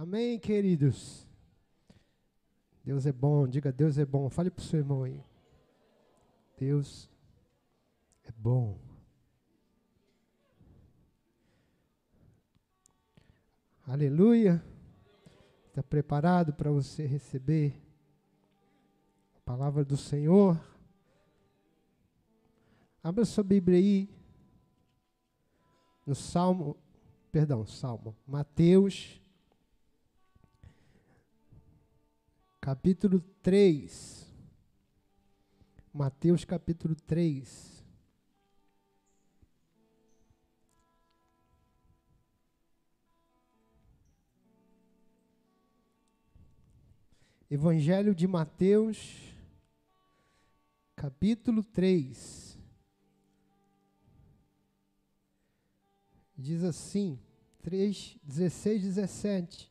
Amém, queridos? Deus é bom, diga Deus é bom. Fale para o seu irmão aí. Deus é bom. Aleluia. Está preparado para você receber a palavra do Senhor? Abra sua Bíblia aí. No Salmo, perdão, Salmo, Mateus, capítulo 3. Mateus, capítulo 3. Evangelho de Mateus, capítulo 3. Diz assim, 3, 16, 17.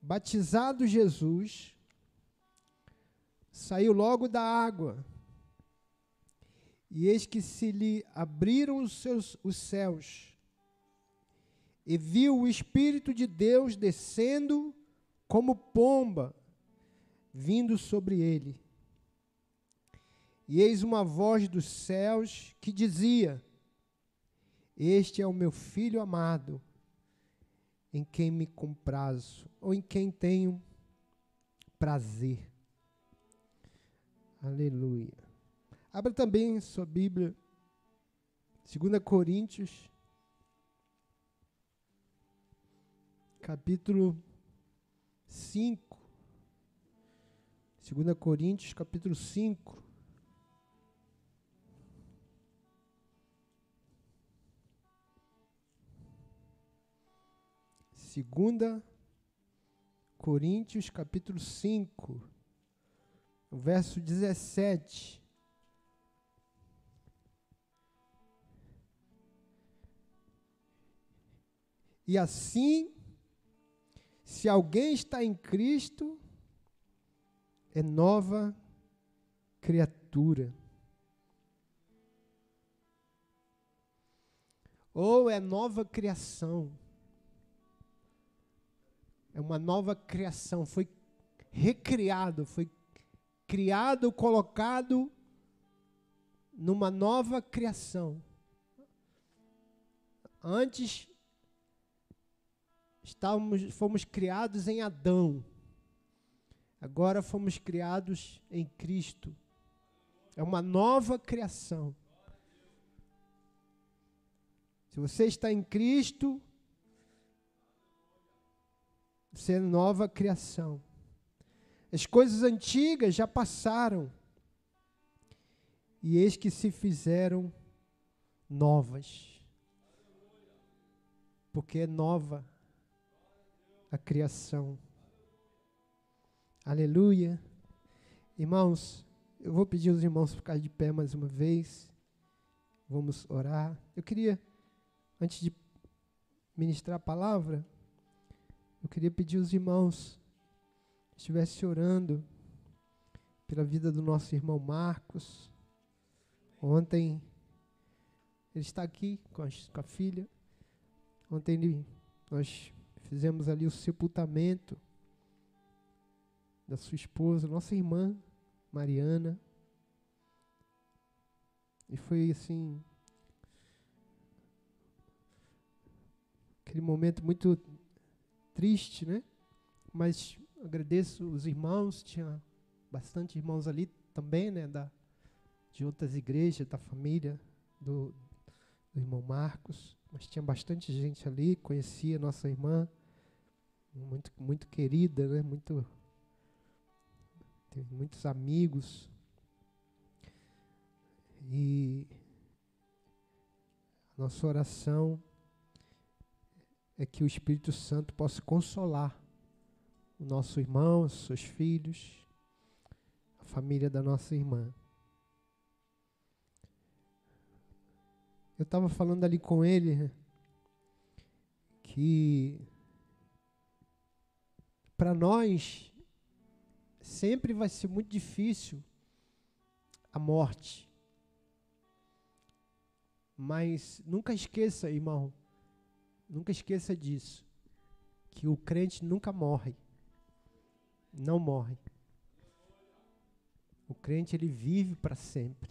Batizado Jesus, saiu logo da água, e eis que se lhe abriram os, seus, os céus, e viu o Espírito de Deus descendo como pomba, vindo sobre ele. E eis uma voz dos céus que dizia: Este é o meu filho amado, em quem me comprazo, ou em quem tenho prazer. Aleluia. Abra também sua Bíblia, 2 Coríntios capítulo 5. 2 Coríntios, capítulo 5. Segunda Coríntios, capítulo 5, verso 17. E assim se alguém está em Cristo, é nova criatura. Ou é nova criação. É uma nova criação. Foi recriado, foi criado, colocado numa nova criação. Antes Estávamos, fomos criados em Adão. Agora fomos criados em Cristo. É uma nova criação. Se você está em Cristo, é nova criação. As coisas antigas já passaram. E eis que se fizeram novas. Porque é nova a criação. Aleluia. Irmãos, eu vou pedir aos irmãos ficar de pé mais uma vez. Vamos orar. Eu queria, antes de ministrar a palavra, eu queria pedir aos irmãos estivessem orando pela vida do nosso irmão Marcos. Ontem, ele está aqui com a, com a filha. Ontem ele, nós Fizemos ali o sepultamento da sua esposa, nossa irmã Mariana. E foi assim. Aquele momento muito triste, né? Mas agradeço os irmãos, tinha bastante irmãos ali também, né? Da, de outras igrejas, da família do, do irmão Marcos. Mas tinha bastante gente ali, conhecia nossa irmã muito, muito querida, né? Muito, tem muitos amigos. E nossa oração é que o Espírito Santo possa consolar o nosso irmão, os seus filhos, a família da nossa irmã. Eu estava falando ali com ele né, que para nós sempre vai ser muito difícil a morte. Mas nunca esqueça, irmão, Nunca esqueça disso. Que o crente nunca morre. Não morre. O crente ele vive para sempre.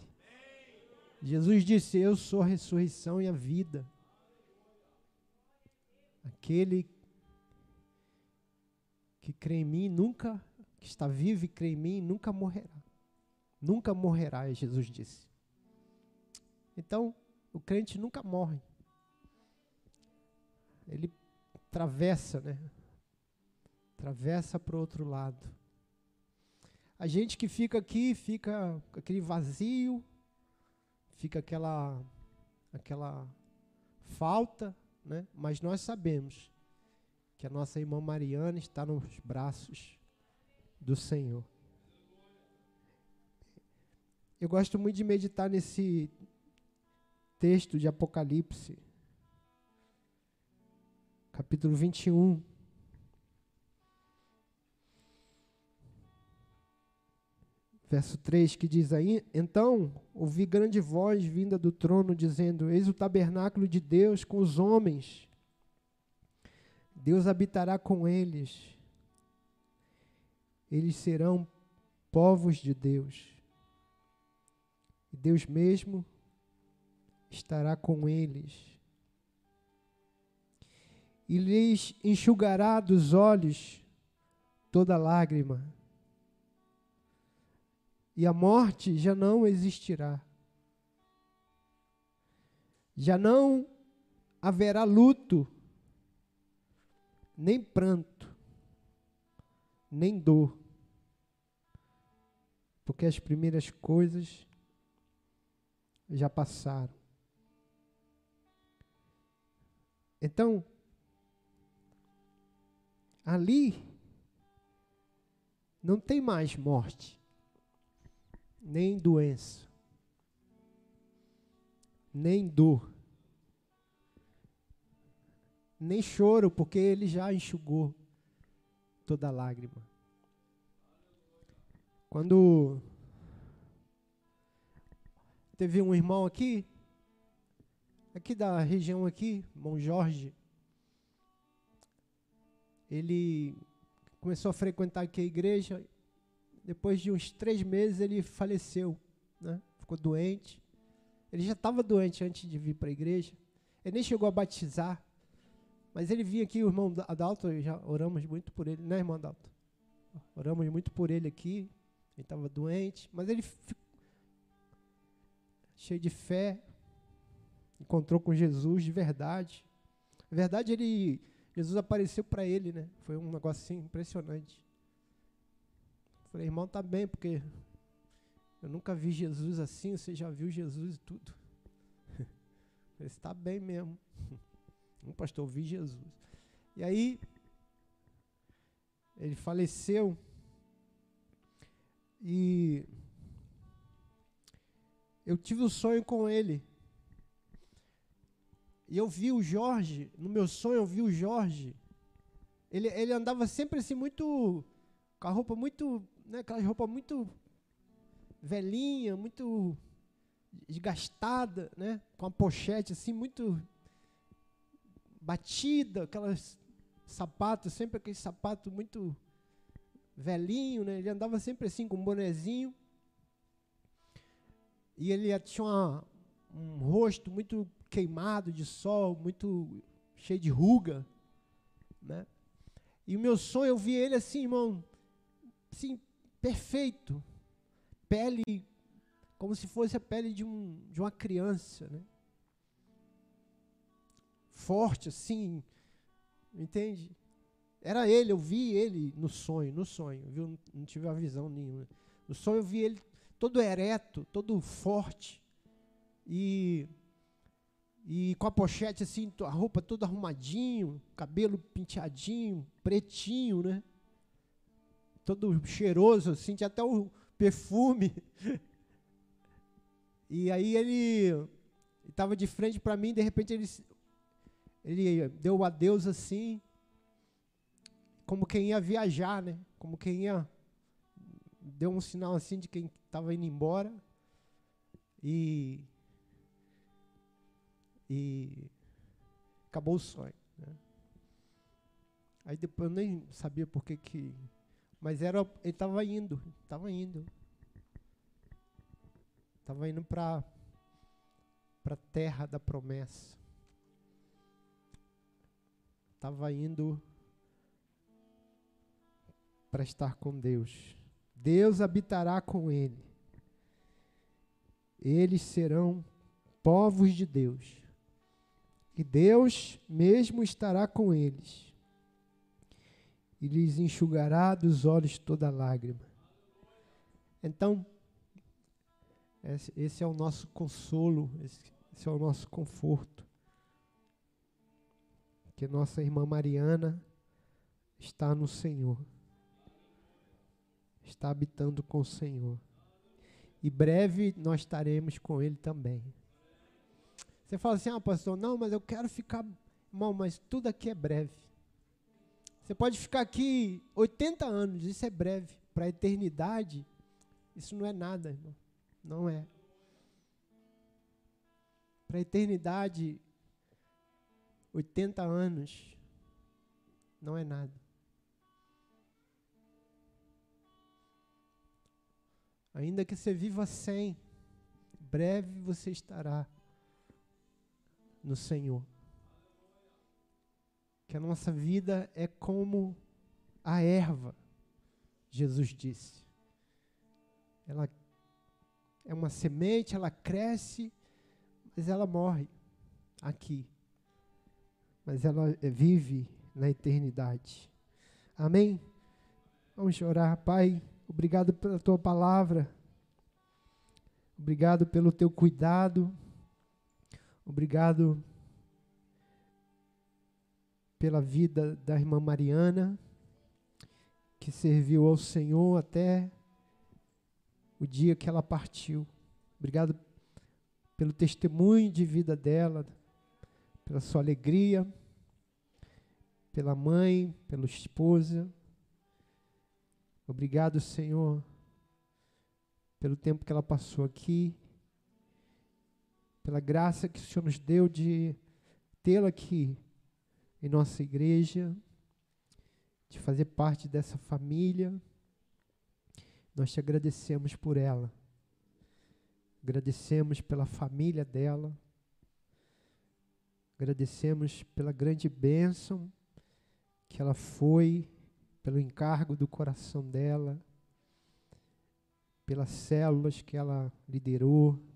Jesus disse: Eu sou a ressurreição e a vida. Aquele que crê em mim nunca, que está vivo e crê em mim, nunca morrerá. Nunca morrerá, Jesus disse. Então, o crente nunca morre. Ele atravessa, né? Atravessa para o outro lado. A gente que fica aqui, fica aquele vazio, fica aquela aquela falta, né? Mas nós sabemos que a nossa irmã Mariana está nos braços do Senhor. Eu gosto muito de meditar nesse texto de Apocalipse, capítulo 21. Verso 3 que diz aí: Então ouvi grande voz vinda do trono dizendo: Eis o tabernáculo de Deus com os homens. Deus habitará com eles. Eles serão povos de Deus. Deus mesmo estará com eles. E lhes enxugará dos olhos toda lágrima e a morte já não existirá. Já não haverá luto, nem pranto, nem dor, porque as primeiras coisas já passaram. Então, ali não tem mais morte nem doença, nem dor, nem choro, porque ele já enxugou toda lágrima. Quando teve um irmão aqui, aqui da região aqui, irmão Jorge, ele começou a frequentar aqui a igreja depois de uns três meses, ele faleceu, né? ficou doente. Ele já estava doente antes de vir para a igreja. Ele nem chegou a batizar. Mas ele vinha aqui, o irmão Adalto, já oramos muito por ele, né, irmão Adalto? Oramos muito por ele aqui. Ele estava doente, mas ele ficou cheio de fé, encontrou com Jesus de verdade. Na verdade, ele, Jesus apareceu para ele, né? Foi um negócio assim, impressionante. Falei, irmão, tá bem, porque eu nunca vi Jesus assim, você já viu Jesus e tudo. Ele está bem mesmo. Um pastor, eu vi Jesus. E aí, ele faleceu. E eu tive um sonho com ele. E eu vi o Jorge, no meu sonho eu vi o Jorge. Ele, ele andava sempre assim, muito. com a roupa muito né, aquelas roupas muito velhinha, muito desgastada, né, com a pochete assim muito batida, aquelas sapatos, sempre aquele sapato muito velhinho, né? Ele andava sempre assim com um bonezinho. E ele tinha uma, um rosto muito queimado de sol, muito cheio de ruga, né? E o meu sonho, eu vi ele assim, irmão, assim, perfeito. Pele como se fosse a pele de, um, de uma criança, né? Forte assim, entende? Era ele, eu vi ele no sonho, no sonho, viu? Não tive a visão nenhuma. No sonho eu vi ele todo ereto, todo forte e e com a pochete assim, a roupa toda arrumadinho, cabelo penteadinho, pretinho, né? todo cheiroso, assim, tinha até o perfume. E aí ele estava de frente para mim, de repente ele, ele deu o adeus assim, como quem ia viajar, né? Como quem ia. Deu um sinal assim de quem estava indo embora. E. E. Acabou o sonho. Aí depois eu nem sabia por que que. Mas era, ele estava indo, estava indo. Estava indo para a terra da promessa. Estava indo para estar com Deus. Deus habitará com ele. Eles serão povos de Deus. E Deus mesmo estará com eles. E lhes enxugará dos olhos toda lágrima. Então, esse é o nosso consolo, esse é o nosso conforto. Que nossa irmã Mariana está no Senhor está habitando com o Senhor. E breve nós estaremos com Ele também. Você fala assim, ah, pastor, não, mas eu quero ficar. Irmão, mas tudo aqui é breve. Você pode ficar aqui 80 anos, isso é breve. Para a eternidade, isso não é nada, irmão. Não é. Para a eternidade, 80 anos não é nada. Ainda que você viva sem, breve você estará no Senhor. Que a nossa vida é como a erva, Jesus disse. Ela é uma semente, ela cresce, mas ela morre aqui. Mas ela vive na eternidade. Amém? Vamos orar, Pai. Obrigado pela tua palavra. Obrigado pelo teu cuidado. Obrigado pela vida da irmã Mariana, que serviu ao Senhor até o dia que ela partiu. Obrigado pelo testemunho de vida dela, pela sua alegria, pela mãe, pela esposa. Obrigado, Senhor, pelo tempo que ela passou aqui, pela graça que o Senhor nos deu de tê-la aqui em nossa igreja, de fazer parte dessa família. Nós te agradecemos por ela. Agradecemos pela família dela. Agradecemos pela grande bênção que ela foi pelo encargo do coração dela, pelas células que ela liderou,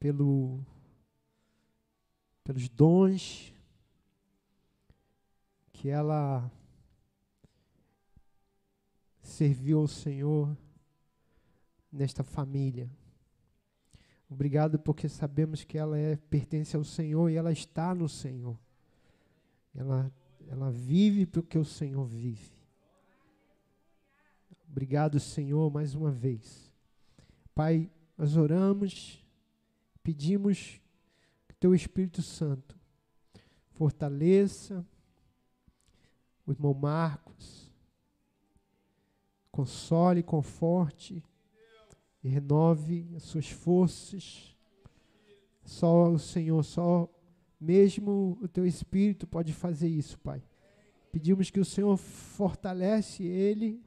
pelo, pelos dons que ela serviu ao Senhor nesta família. Obrigado porque sabemos que ela é, pertence ao Senhor e ela está no Senhor. Ela ela vive porque o Senhor vive. Obrigado, Senhor, mais uma vez. Pai, nós oramos, pedimos que Teu Espírito Santo fortaleça o irmão Marcos, console, conforte e renove as suas forças. Só o Senhor, só mesmo o teu espírito pode fazer isso, Pai. Pedimos que o Senhor fortalece ele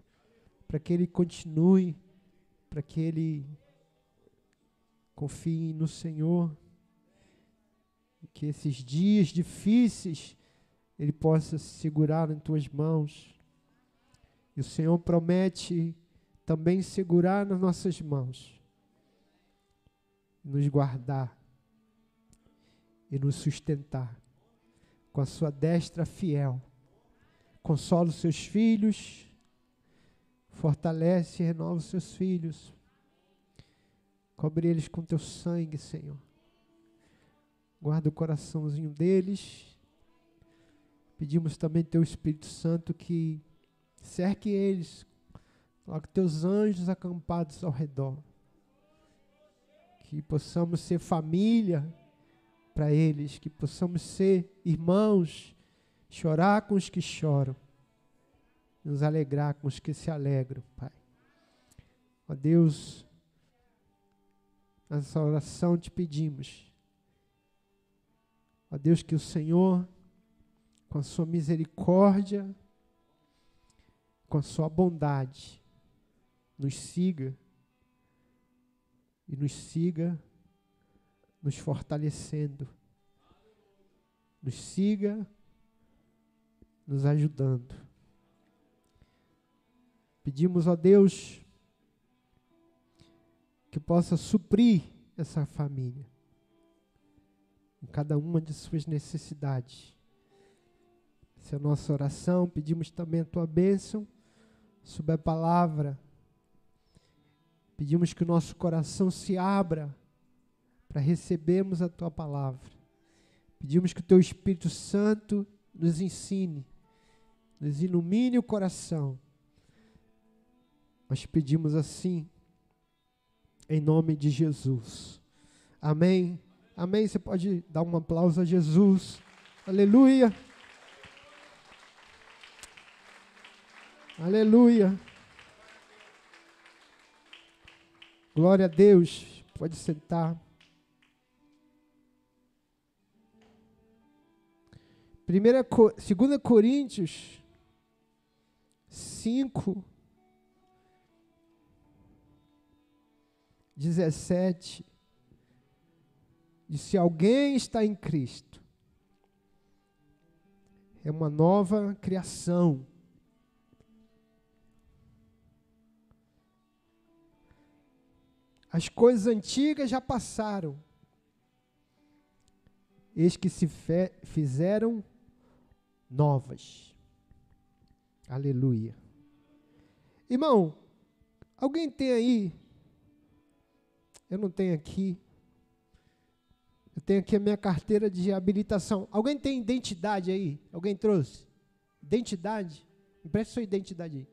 para que ele continue, para que ele confie no Senhor, que esses dias difíceis ele possa se segurar em tuas mãos. E o Senhor promete também segurar nas nossas mãos, nos guardar e nos sustentar com a sua destra fiel. Consola os seus filhos, fortalece e renova os seus filhos. Cobre eles com teu sangue, Senhor. Guarda o coraçãozinho deles. Pedimos também teu Espírito Santo que cerque eles. Coloque teus anjos acampados ao redor. Que possamos ser família para eles, que possamos ser irmãos, chorar com os que choram, nos alegrar com os que se alegram, Pai. Ó Deus, nessa oração te pedimos, ó Deus, que o Senhor com a sua misericórdia, com a sua bondade, nos siga e nos siga nos fortalecendo, nos siga nos ajudando. Pedimos a Deus que possa suprir essa família em cada uma de suas necessidades. Essa é a nossa oração. Pedimos também a tua bênção sobre a palavra. Pedimos que o nosso coração se abra para recebermos a tua palavra. Pedimos que o teu Espírito Santo nos ensine, nos ilumine o coração. Nós pedimos assim, em nome de Jesus. Amém. Amém. Você pode dar um aplauso a Jesus. Aleluia. Aleluia. Glória a Deus. Pode sentar. Primeira, 2 Coríntios 5, 17. Diz: se alguém está em Cristo, é uma nova criação. As coisas antigas já passaram. Eis que se fizeram novas. Aleluia. Irmão, alguém tem aí? Eu não tenho aqui. Eu tenho aqui a minha carteira de habilitação. Alguém tem identidade aí? Alguém trouxe? Identidade? Empreste sua identidade aí.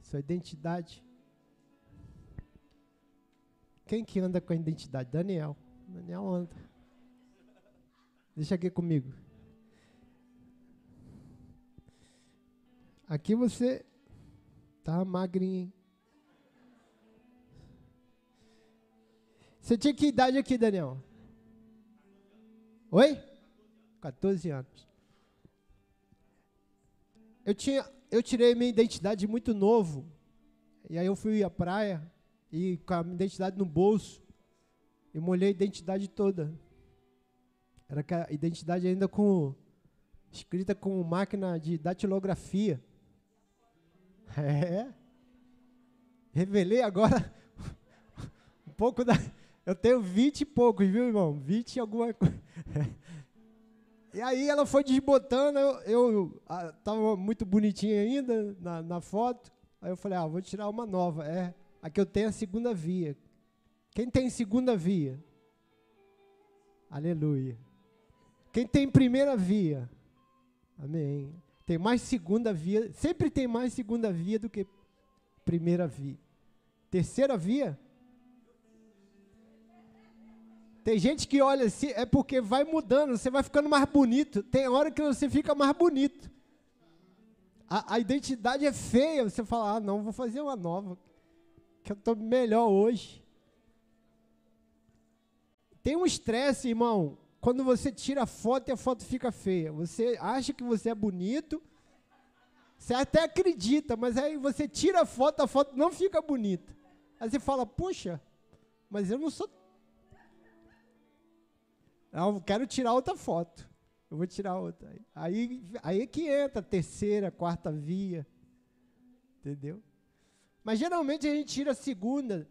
Sua identidade. Quem que anda com a identidade? Daniel. Daniel anda. Deixa aqui comigo. Aqui você tá magrinho. Você tinha que idade aqui, Daniel? Oi? 14 anos. Eu tinha, eu tirei minha identidade muito novo. E aí eu fui à praia e com a identidade no bolso. E molhei a identidade toda. Era a identidade ainda com escrita com máquina de datilografia. É. Revelei agora um pouco da. Eu tenho vinte e poucos, viu, irmão? Vinte e alguma coisa. E aí ela foi desbotando, eu, eu a, tava muito bonitinha ainda na, na foto. Aí eu falei, ah, vou tirar uma nova. É, aqui eu tenho a segunda via. Quem tem segunda via? Aleluia. Quem tem primeira via? Amém. Tem mais segunda via, sempre tem mais segunda via do que primeira via. Terceira via? Tem gente que olha assim, é porque vai mudando, você vai ficando mais bonito. Tem hora que você fica mais bonito. A, a identidade é feia, você fala, ah, não, vou fazer uma nova, que eu estou melhor hoje. Tem um estresse, irmão, quando você tira a foto e a foto fica feia. Você acha que você é bonito, você até acredita, mas aí você tira a foto, a foto não fica bonita. Aí você fala, puxa, mas eu não sou. Não, quero tirar outra foto. Eu vou tirar outra. Aí, aí é que entra a terceira, quarta via. Entendeu? Mas geralmente a gente tira a segunda,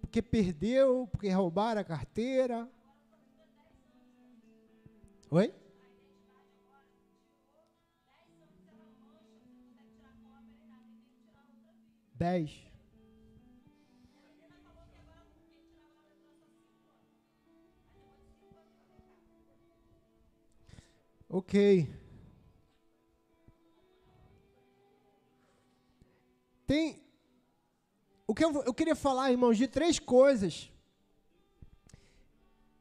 porque perdeu, porque roubaram a carteira, Oi? Dez. Ok. Tem. O que eu, eu queria falar, irmãos, de três coisas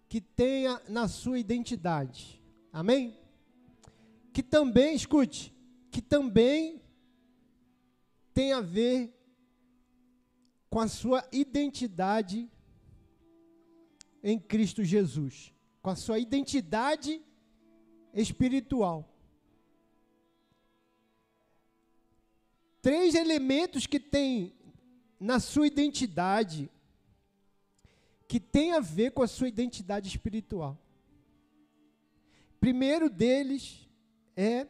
que tenha na sua identidade. Amém? Que também, escute, que também tem a ver com a sua identidade em Cristo Jesus. com a sua identidade espiritual. Três elementos que tem na sua identidade que tem a ver com a sua identidade espiritual. Primeiro deles é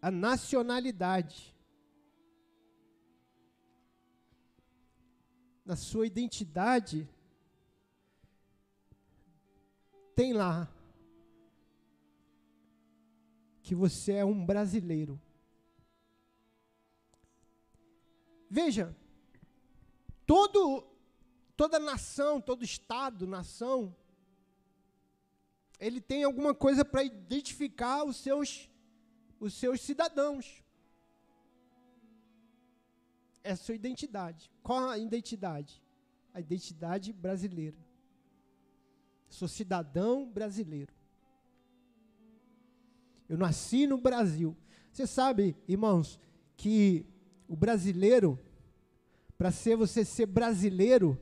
a nacionalidade. Na sua identidade, tem lá que você é um brasileiro. Veja, todo, toda nação, todo estado, nação, ele tem alguma coisa para identificar os seus, os seus cidadãos. É a sua identidade. Qual a identidade? A identidade brasileira. Sou cidadão brasileiro. Eu nasci no Brasil. Você sabe, irmãos, que o brasileiro, para ser você ser brasileiro,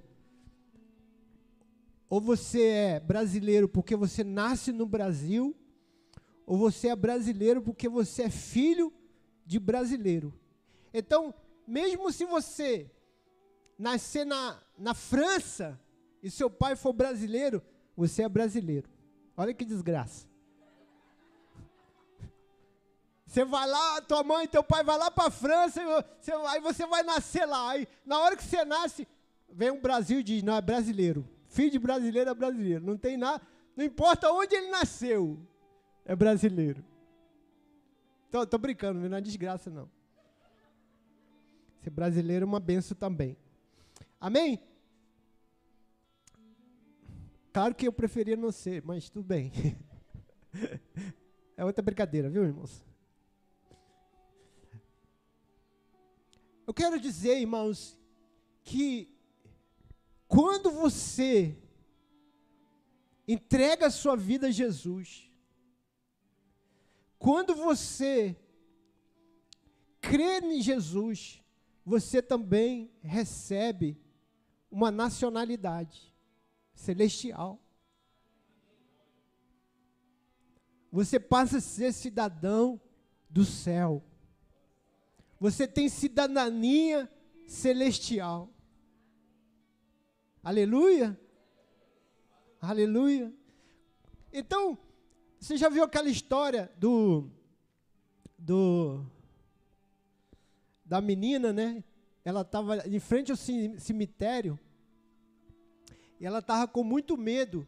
ou você é brasileiro porque você nasce no Brasil, ou você é brasileiro porque você é filho de brasileiro. Então, mesmo se você nascer na, na França e seu pai for brasileiro, você é brasileiro. Olha que desgraça. Você vai lá, tua mãe teu pai vai lá para a França, você, aí você vai nascer lá. Aí, na hora que você nasce, vem um Brasil e diz, não, é brasileiro. Filho de brasileiro é brasileiro. Não tem nada, não importa onde ele nasceu, é brasileiro. Tô, tô brincando, não é desgraça não. Ser brasileiro é uma benção também. Amém? Claro que eu preferia não ser, mas tudo bem. é outra brincadeira, viu, irmãos? Eu quero dizer, irmãos, que quando você entrega a sua vida a Jesus, quando você crê em Jesus, você também recebe uma nacionalidade celestial. Você passa a ser cidadão do céu. Você tem cidadania celestial. Aleluia. Aleluia. Então, você já viu aquela história do do da menina, né? Ela estava em frente ao cemitério e ela estava com muito medo,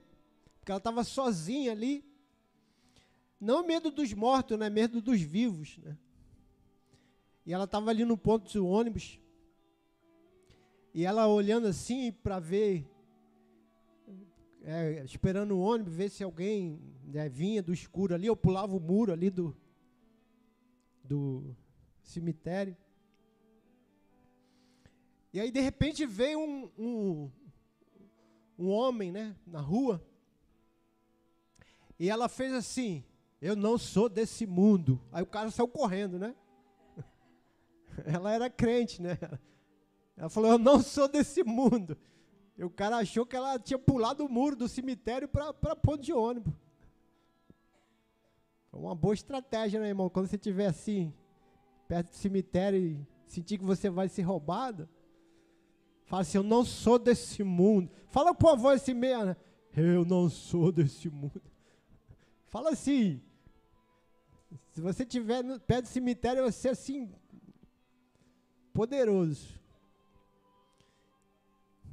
porque ela estava sozinha ali. Não medo dos mortos, né? Medo dos vivos, né? E ela estava ali no ponto do ônibus e ela olhando assim para ver, é, esperando o ônibus, ver se alguém né, vinha do escuro ali, ou pulava o muro ali do, do cemitério. E aí, de repente, veio um, um, um homem né, na rua, e ela fez assim: Eu não sou desse mundo. Aí o cara saiu correndo, né? Ela era crente, né? Ela falou: Eu não sou desse mundo. E o cara achou que ela tinha pulado o muro do cemitério para ponto de ônibus. Foi uma boa estratégia, né, irmão? Quando você estiver assim, perto do cemitério e sentir que você vai ser roubado, fala assim: Eu não sou desse mundo. Fala com a voz assim meia, né? Eu não sou desse mundo. Fala assim. Se você estiver perto do cemitério, você assim, poderoso.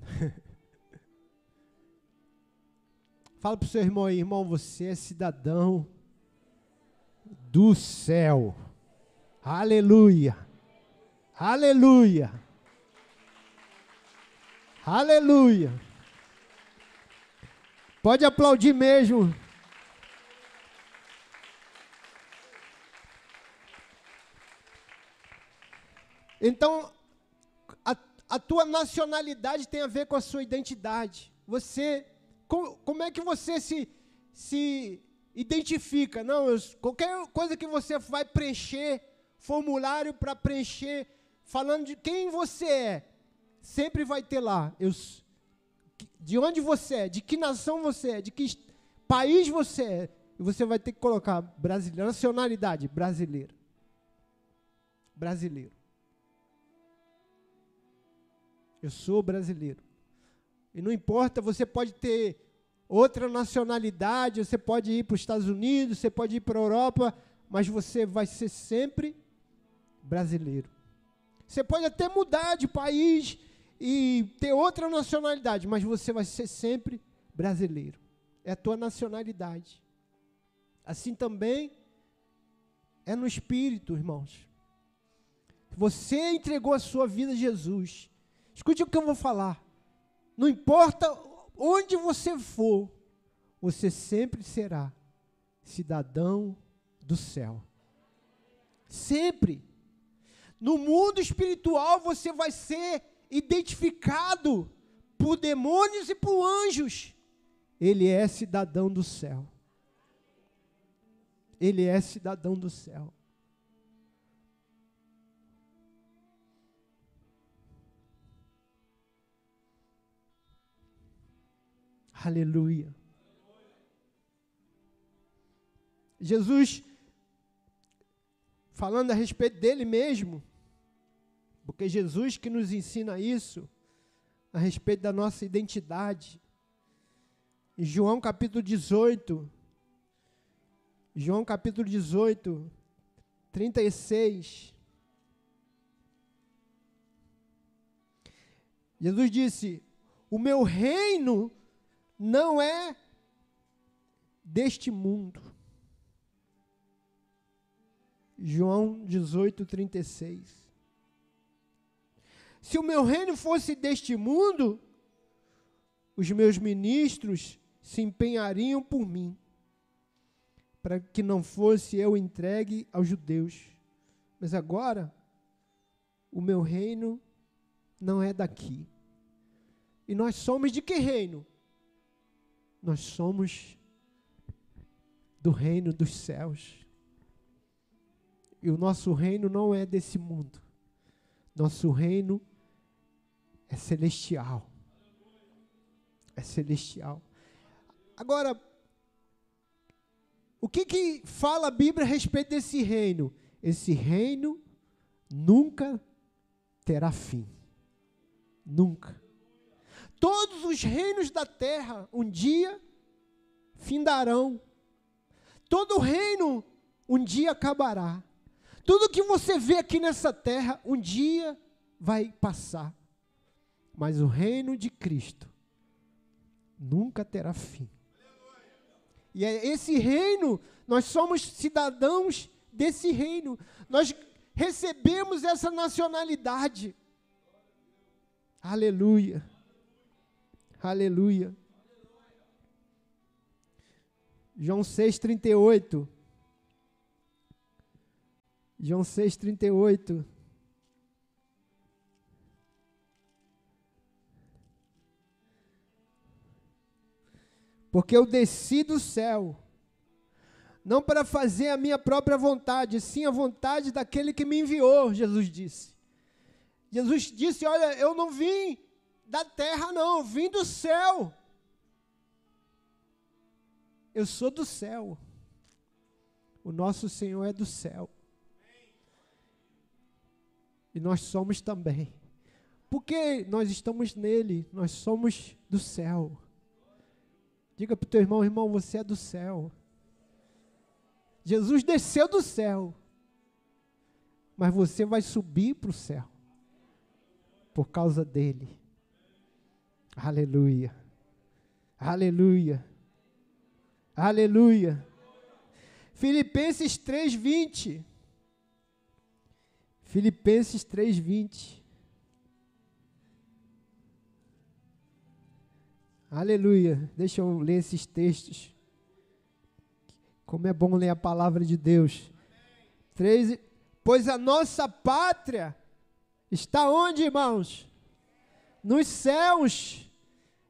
Fala para o seu irmão aí, irmão, você é cidadão do céu. Aleluia. Aleluia. Aleluia. Pode aplaudir mesmo. Então, a tua nacionalidade tem a ver com a sua identidade. Você, como, como é que você se, se identifica? Não, eu, qualquer coisa que você vai preencher, formulário para preencher, falando de quem você é, sempre vai ter lá. Eu, de onde você é, de que nação você é, de que país você é. E você vai ter que colocar brasileiro, nacionalidade brasileira. Brasileiro. Eu sou brasileiro. E não importa, você pode ter outra nacionalidade, você pode ir para os Estados Unidos, você pode ir para a Europa, mas você vai ser sempre brasileiro. Você pode até mudar de país e ter outra nacionalidade, mas você vai ser sempre brasileiro. É a tua nacionalidade. Assim também é no espírito, irmãos. Você entregou a sua vida a Jesus. Escute o que eu vou falar. Não importa onde você for, você sempre será cidadão do céu. Sempre. No mundo espiritual você vai ser identificado por demônios e por anjos. Ele é cidadão do céu. Ele é cidadão do céu. Aleluia. Jesus, falando a respeito dele mesmo, porque Jesus que nos ensina isso, a respeito da nossa identidade. Em João capítulo 18, João capítulo 18, 36. Jesus disse: O meu reino não é deste mundo. João 18, 36. Se o meu reino fosse deste mundo, os meus ministros se empenhariam por mim, para que não fosse eu entregue aos judeus. Mas agora, o meu reino não é daqui. E nós somos de que reino? Nós somos do reino dos céus. E o nosso reino não é desse mundo. Nosso reino é celestial. É celestial. Agora, o que, que fala a Bíblia a respeito desse reino? Esse reino nunca terá fim. Nunca. Todos os reinos da terra um dia findarão. Todo reino um dia acabará. Tudo que você vê aqui nessa terra um dia vai passar. Mas o reino de Cristo nunca terá fim. E é esse reino, nós somos cidadãos desse reino. Nós recebemos essa nacionalidade. Aleluia. Aleluia. João 6,38. João 6,38. Porque eu desci do céu, não para fazer a minha própria vontade, sim a vontade daquele que me enviou, Jesus disse. Jesus disse: Olha, eu não vim da terra, não, eu vim do céu. Eu sou do céu. O nosso Senhor é do céu. E nós somos também. Porque nós estamos nele, nós somos do céu. Diga para o teu irmão, irmão, você é do céu. Jesus desceu do céu. Mas você vai subir para o céu. Por causa dele. Aleluia. Aleluia. Aleluia. Filipenses 3:20. Filipenses 3:20. Aleluia. Deixa eu ler esses textos. Como é bom ler a palavra de Deus. 3, pois a nossa pátria está onde, irmãos? Nos céus.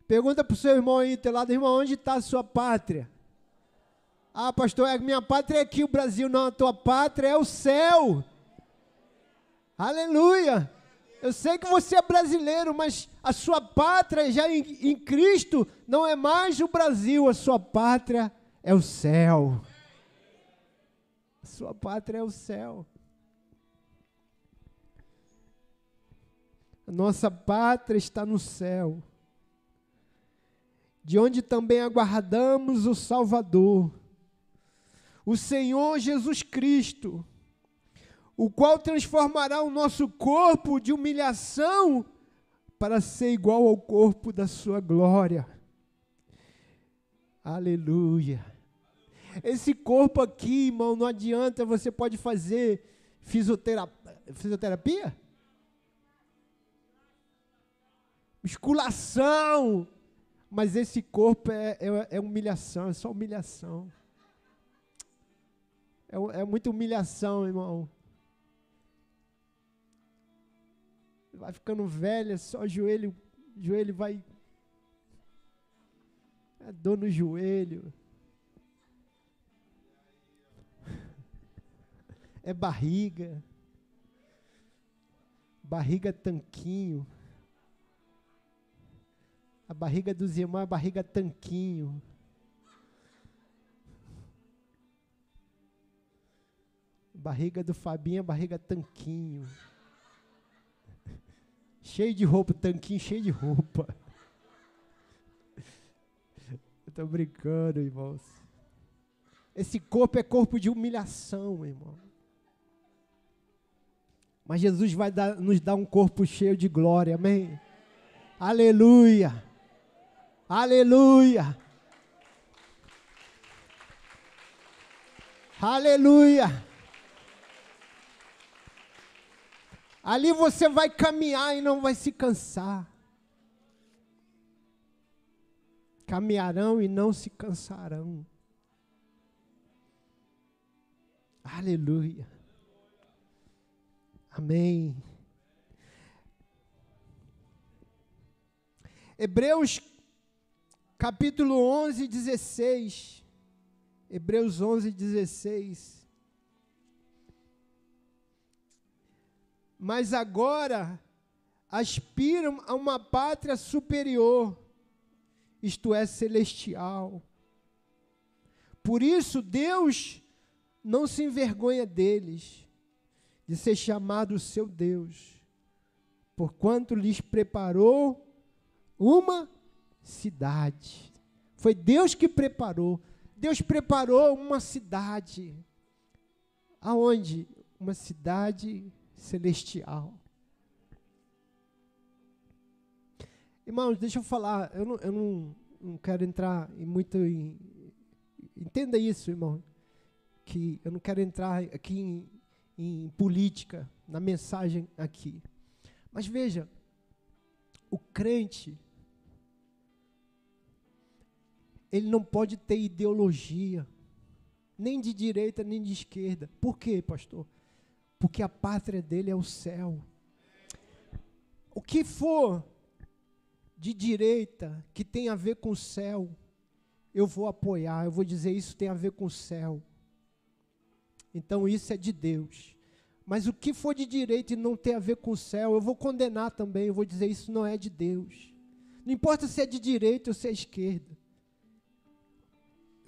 Pergunta para o seu irmão aí, teu lado, irmão, onde está a sua pátria? Ah, pastor, a minha pátria é aqui, o Brasil. Não, a tua pátria é o céu. Aleluia. Eu sei que você é brasileiro, mas a sua pátria já em, em Cristo não é mais o Brasil, a sua pátria é o céu. A sua pátria é o céu. A nossa pátria está no céu, de onde também aguardamos o Salvador, o Senhor Jesus Cristo o qual transformará o nosso corpo de humilhação para ser igual ao corpo da sua glória. Aleluia. Esse corpo aqui, irmão, não adianta, você pode fazer fisioterapia? Musculação. Mas esse corpo é, é, é humilhação, é só humilhação. É, é muita humilhação, irmão. vai ficando velha, só joelho, joelho vai. É dor no joelho. É barriga. Barriga tanquinho. A barriga dos irmãos é barriga tanquinho. Barriga do Fabinho é barriga tanquinho. Cheio de roupa, tanquinho cheio de roupa. Eu tô brincando, irmãos. Esse corpo é corpo de humilhação, irmão. Mas Jesus vai dar, nos dar um corpo cheio de glória, amém? Aleluia! Aleluia! Aleluia! Ali você vai caminhar e não vai se cansar. Caminharão e não se cansarão. Aleluia. Amém. Hebreus capítulo 11, 16. Hebreus 11, 16. mas agora aspiram a uma pátria superior, isto é, celestial. Por isso, Deus não se envergonha deles, de ser chamado seu Deus, porquanto lhes preparou uma cidade. Foi Deus que preparou. Deus preparou uma cidade. Aonde? Uma cidade celestial. Irmãos, deixa eu falar, eu não, eu não, não quero entrar em muito. Em, entenda isso, irmão, que eu não quero entrar aqui em, em política, na mensagem aqui. Mas veja, o crente, ele não pode ter ideologia, nem de direita, nem de esquerda. Por quê, pastor? porque a pátria dele é o céu. O que for de direita que tem a ver com o céu, eu vou apoiar, eu vou dizer isso tem a ver com o céu. Então isso é de Deus. Mas o que for de direita e não tem a ver com o céu, eu vou condenar também, eu vou dizer isso não é de Deus. Não importa se é de direita ou se é esquerda.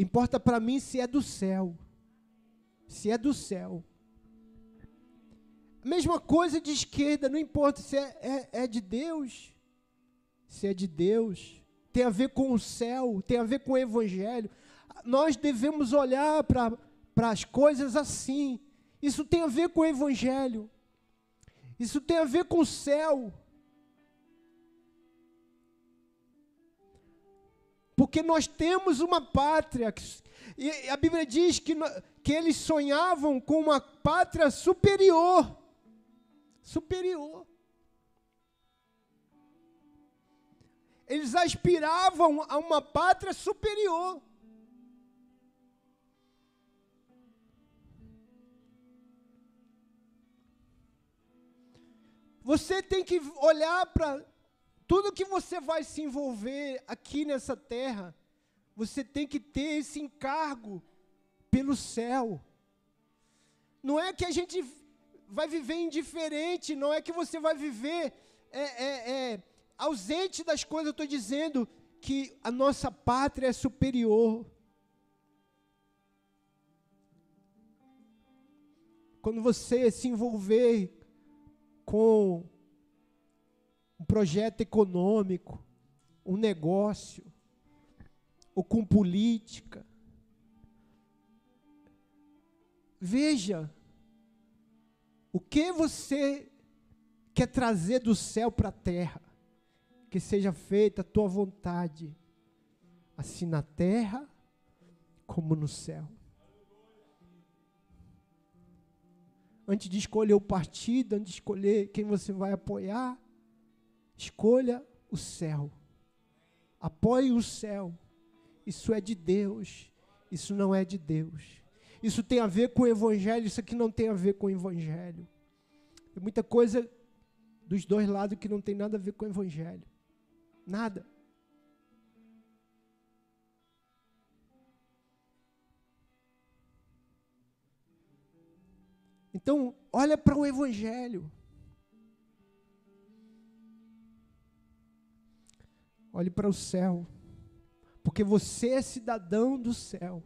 Importa para mim se é do céu. Se é do céu. Mesma coisa de esquerda, não importa se é, é, é de Deus, se é de Deus, tem a ver com o céu, tem a ver com o Evangelho. Nós devemos olhar para as coisas assim. Isso tem a ver com o Evangelho. Isso tem a ver com o céu. Porque nós temos uma pátria. E a Bíblia diz que, que eles sonhavam com uma pátria superior superior. Eles aspiravam a uma pátria superior. Você tem que olhar para tudo que você vai se envolver aqui nessa terra. Você tem que ter esse encargo pelo céu. Não é que a gente vai viver indiferente, não é que você vai viver é, é, é, ausente das coisas, eu estou dizendo que a nossa pátria é superior. Quando você se envolver com um projeto econômico, um negócio, ou com política, veja o que você quer trazer do céu para a terra, que seja feita a tua vontade, assim na terra como no céu. Antes de escolher o partido, antes de escolher quem você vai apoiar, escolha o céu. Apoie o céu. Isso é de Deus. Isso não é de Deus. Isso tem a ver com o evangelho, isso aqui não tem a ver com o evangelho. Tem muita coisa dos dois lados que não tem nada a ver com o evangelho. Nada. Então, olha para o Evangelho. Olhe para o céu. Porque você é cidadão do céu.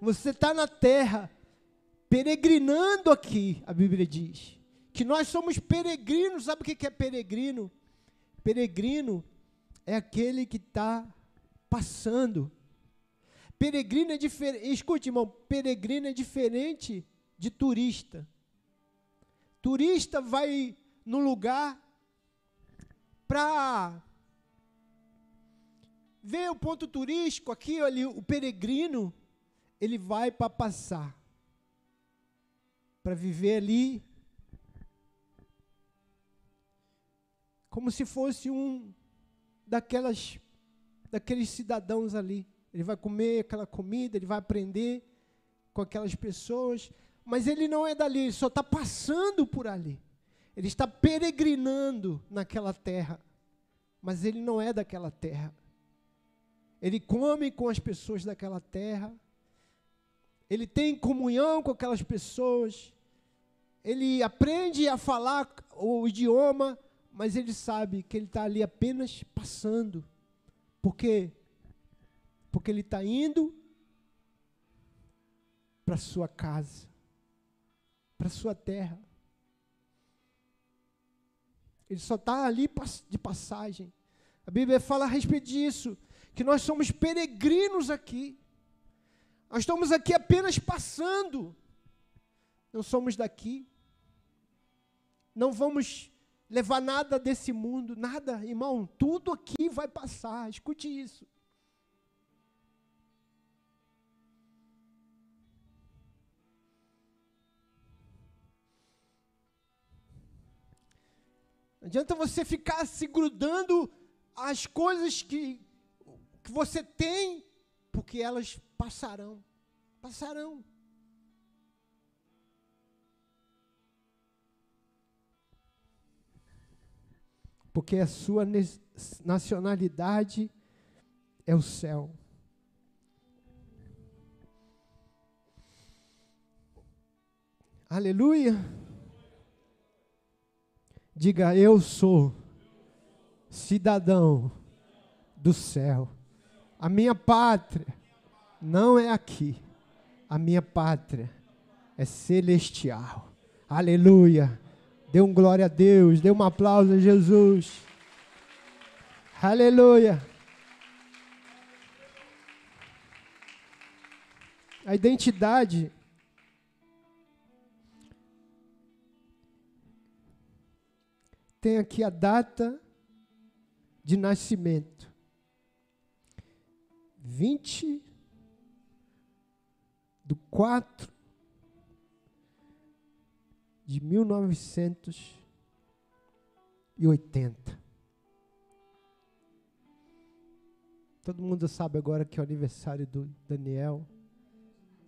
Você está na terra, peregrinando aqui, a Bíblia diz. Que nós somos peregrinos. Sabe o que é peregrino? Peregrino é aquele que está passando. Peregrino é diferente. Escute, irmão, peregrino é diferente de turista. Turista vai no lugar para ver o ponto turístico aqui, ali, o peregrino, ele vai para passar, para viver ali, como se fosse um daquelas, daqueles cidadãos ali. Ele vai comer aquela comida, ele vai aprender com aquelas pessoas, mas ele não é dali, ele só está passando por ali. Ele está peregrinando naquela terra, mas ele não é daquela terra. Ele come com as pessoas daquela terra, ele tem comunhão com aquelas pessoas, ele aprende a falar o idioma, mas ele sabe que ele está ali apenas passando. Por quê? Porque ele está indo para sua casa para sua terra. Ele só está ali de passagem. A Bíblia fala a respeito disso, que nós somos peregrinos aqui. Nós estamos aqui apenas passando. Não somos daqui. Não vamos levar nada desse mundo, nada, irmão. Tudo aqui vai passar. Escute isso. Não adianta você ficar se grudando às coisas que, que você tem, porque elas passarão. Passarão. Porque a sua nacionalidade é o céu. Aleluia. Diga, eu sou cidadão do céu. A minha pátria não é aqui. A minha pátria é celestial. Aleluia. Dê um glória a Deus. Dê um aplauso a Jesus. Aleluia. A identidade tem aqui a data de nascimento. 20 do 4 de 1980. Todo mundo sabe agora que é o aniversário do Daniel,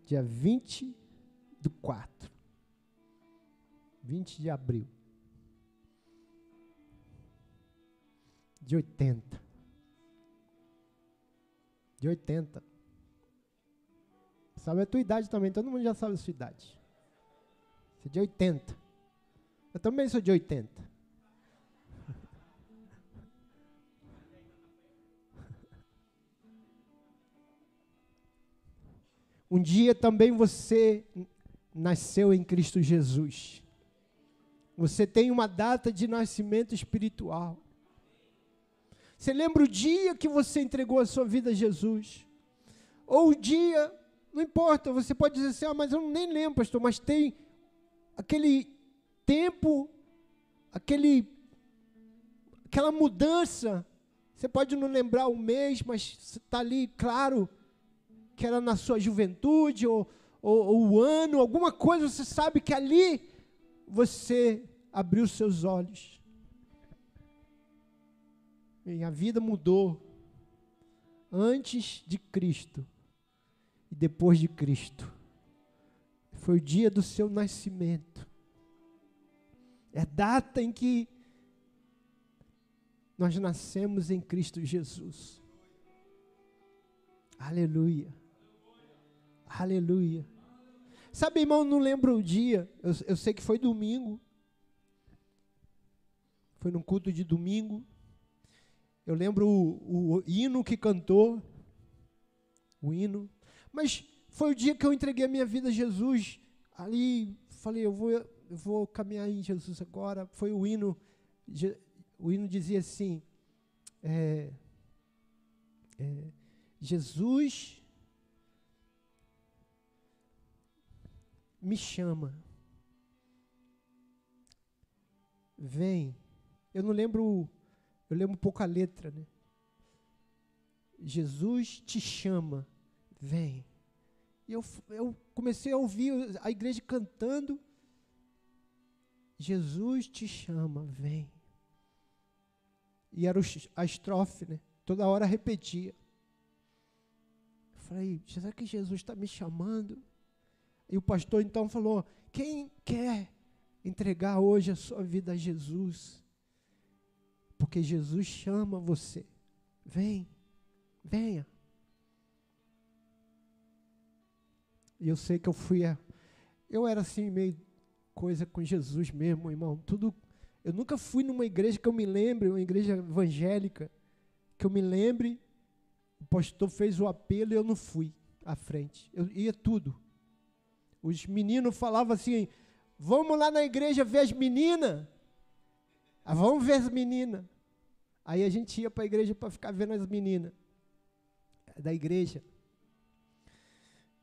dia 20 do 4. 20 de abril. de 80. De 80. Sabe a tua idade também, todo mundo já sabe a sua idade. Você é de 80. Eu também sou de 80. Um dia também você nasceu em Cristo Jesus. Você tem uma data de nascimento espiritual. Você lembra o dia que você entregou a sua vida a Jesus? Ou o dia, não importa, você pode dizer assim, ah, mas eu nem lembro, pastor, mas tem aquele tempo, aquele, aquela mudança. Você pode não lembrar o mês, mas está ali, claro, que era na sua juventude, ou, ou, ou o ano, alguma coisa, você sabe que ali você abriu seus olhos. E a vida mudou antes de Cristo e depois de Cristo. Foi o dia do seu nascimento. É a data em que nós nascemos em Cristo Jesus. Aleluia. Aleluia. Sabe, irmão, não lembro o dia. Eu, eu sei que foi domingo. Foi num culto de domingo. Eu lembro o, o hino que cantou. O hino. Mas foi o dia que eu entreguei a minha vida a Jesus. Ali, falei, eu vou, eu vou caminhar em Jesus agora. Foi o hino. O hino dizia assim: é, é, Jesus me chama. Vem. Eu não lembro, eu lembro um pouco a letra, né? Jesus te chama, vem. E eu, eu comecei a ouvir a igreja cantando. Jesus te chama, vem. E era a estrofe, né? Toda hora repetia. Eu falei, será que Jesus está me chamando? E o pastor então falou: quem quer entregar hoje a sua vida a Jesus? Porque Jesus chama você. Vem, venha. E eu sei que eu fui. A, eu era assim, meio coisa com Jesus mesmo, irmão. Tudo. Eu nunca fui numa igreja que eu me lembre, uma igreja evangélica, que eu me lembre. O pastor fez o apelo e eu não fui à frente. Eu ia tudo. Os meninos falavam assim: vamos lá na igreja ver as meninas. Ah, vamos ver as meninas. Aí a gente ia para a igreja para ficar vendo as meninas da igreja.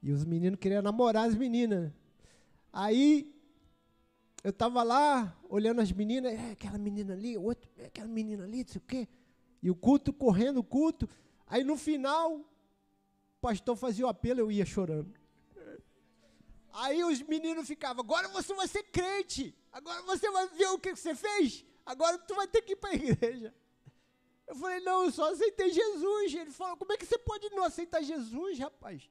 E os meninos queriam namorar as meninas. Aí eu estava lá olhando as meninas, é, aquela menina ali, outro, é, aquela menina ali, não sei o quê. E o culto correndo, o culto. Aí no final, o pastor fazia o apelo, eu ia chorando. Aí os meninos ficavam, agora você vai ser crente, agora você vai ver o que você fez, agora tu vai ter que ir para a igreja. Eu falei, não, eu só aceitei Jesus. Ele falou, como é que você pode não aceitar Jesus, rapaz? Ele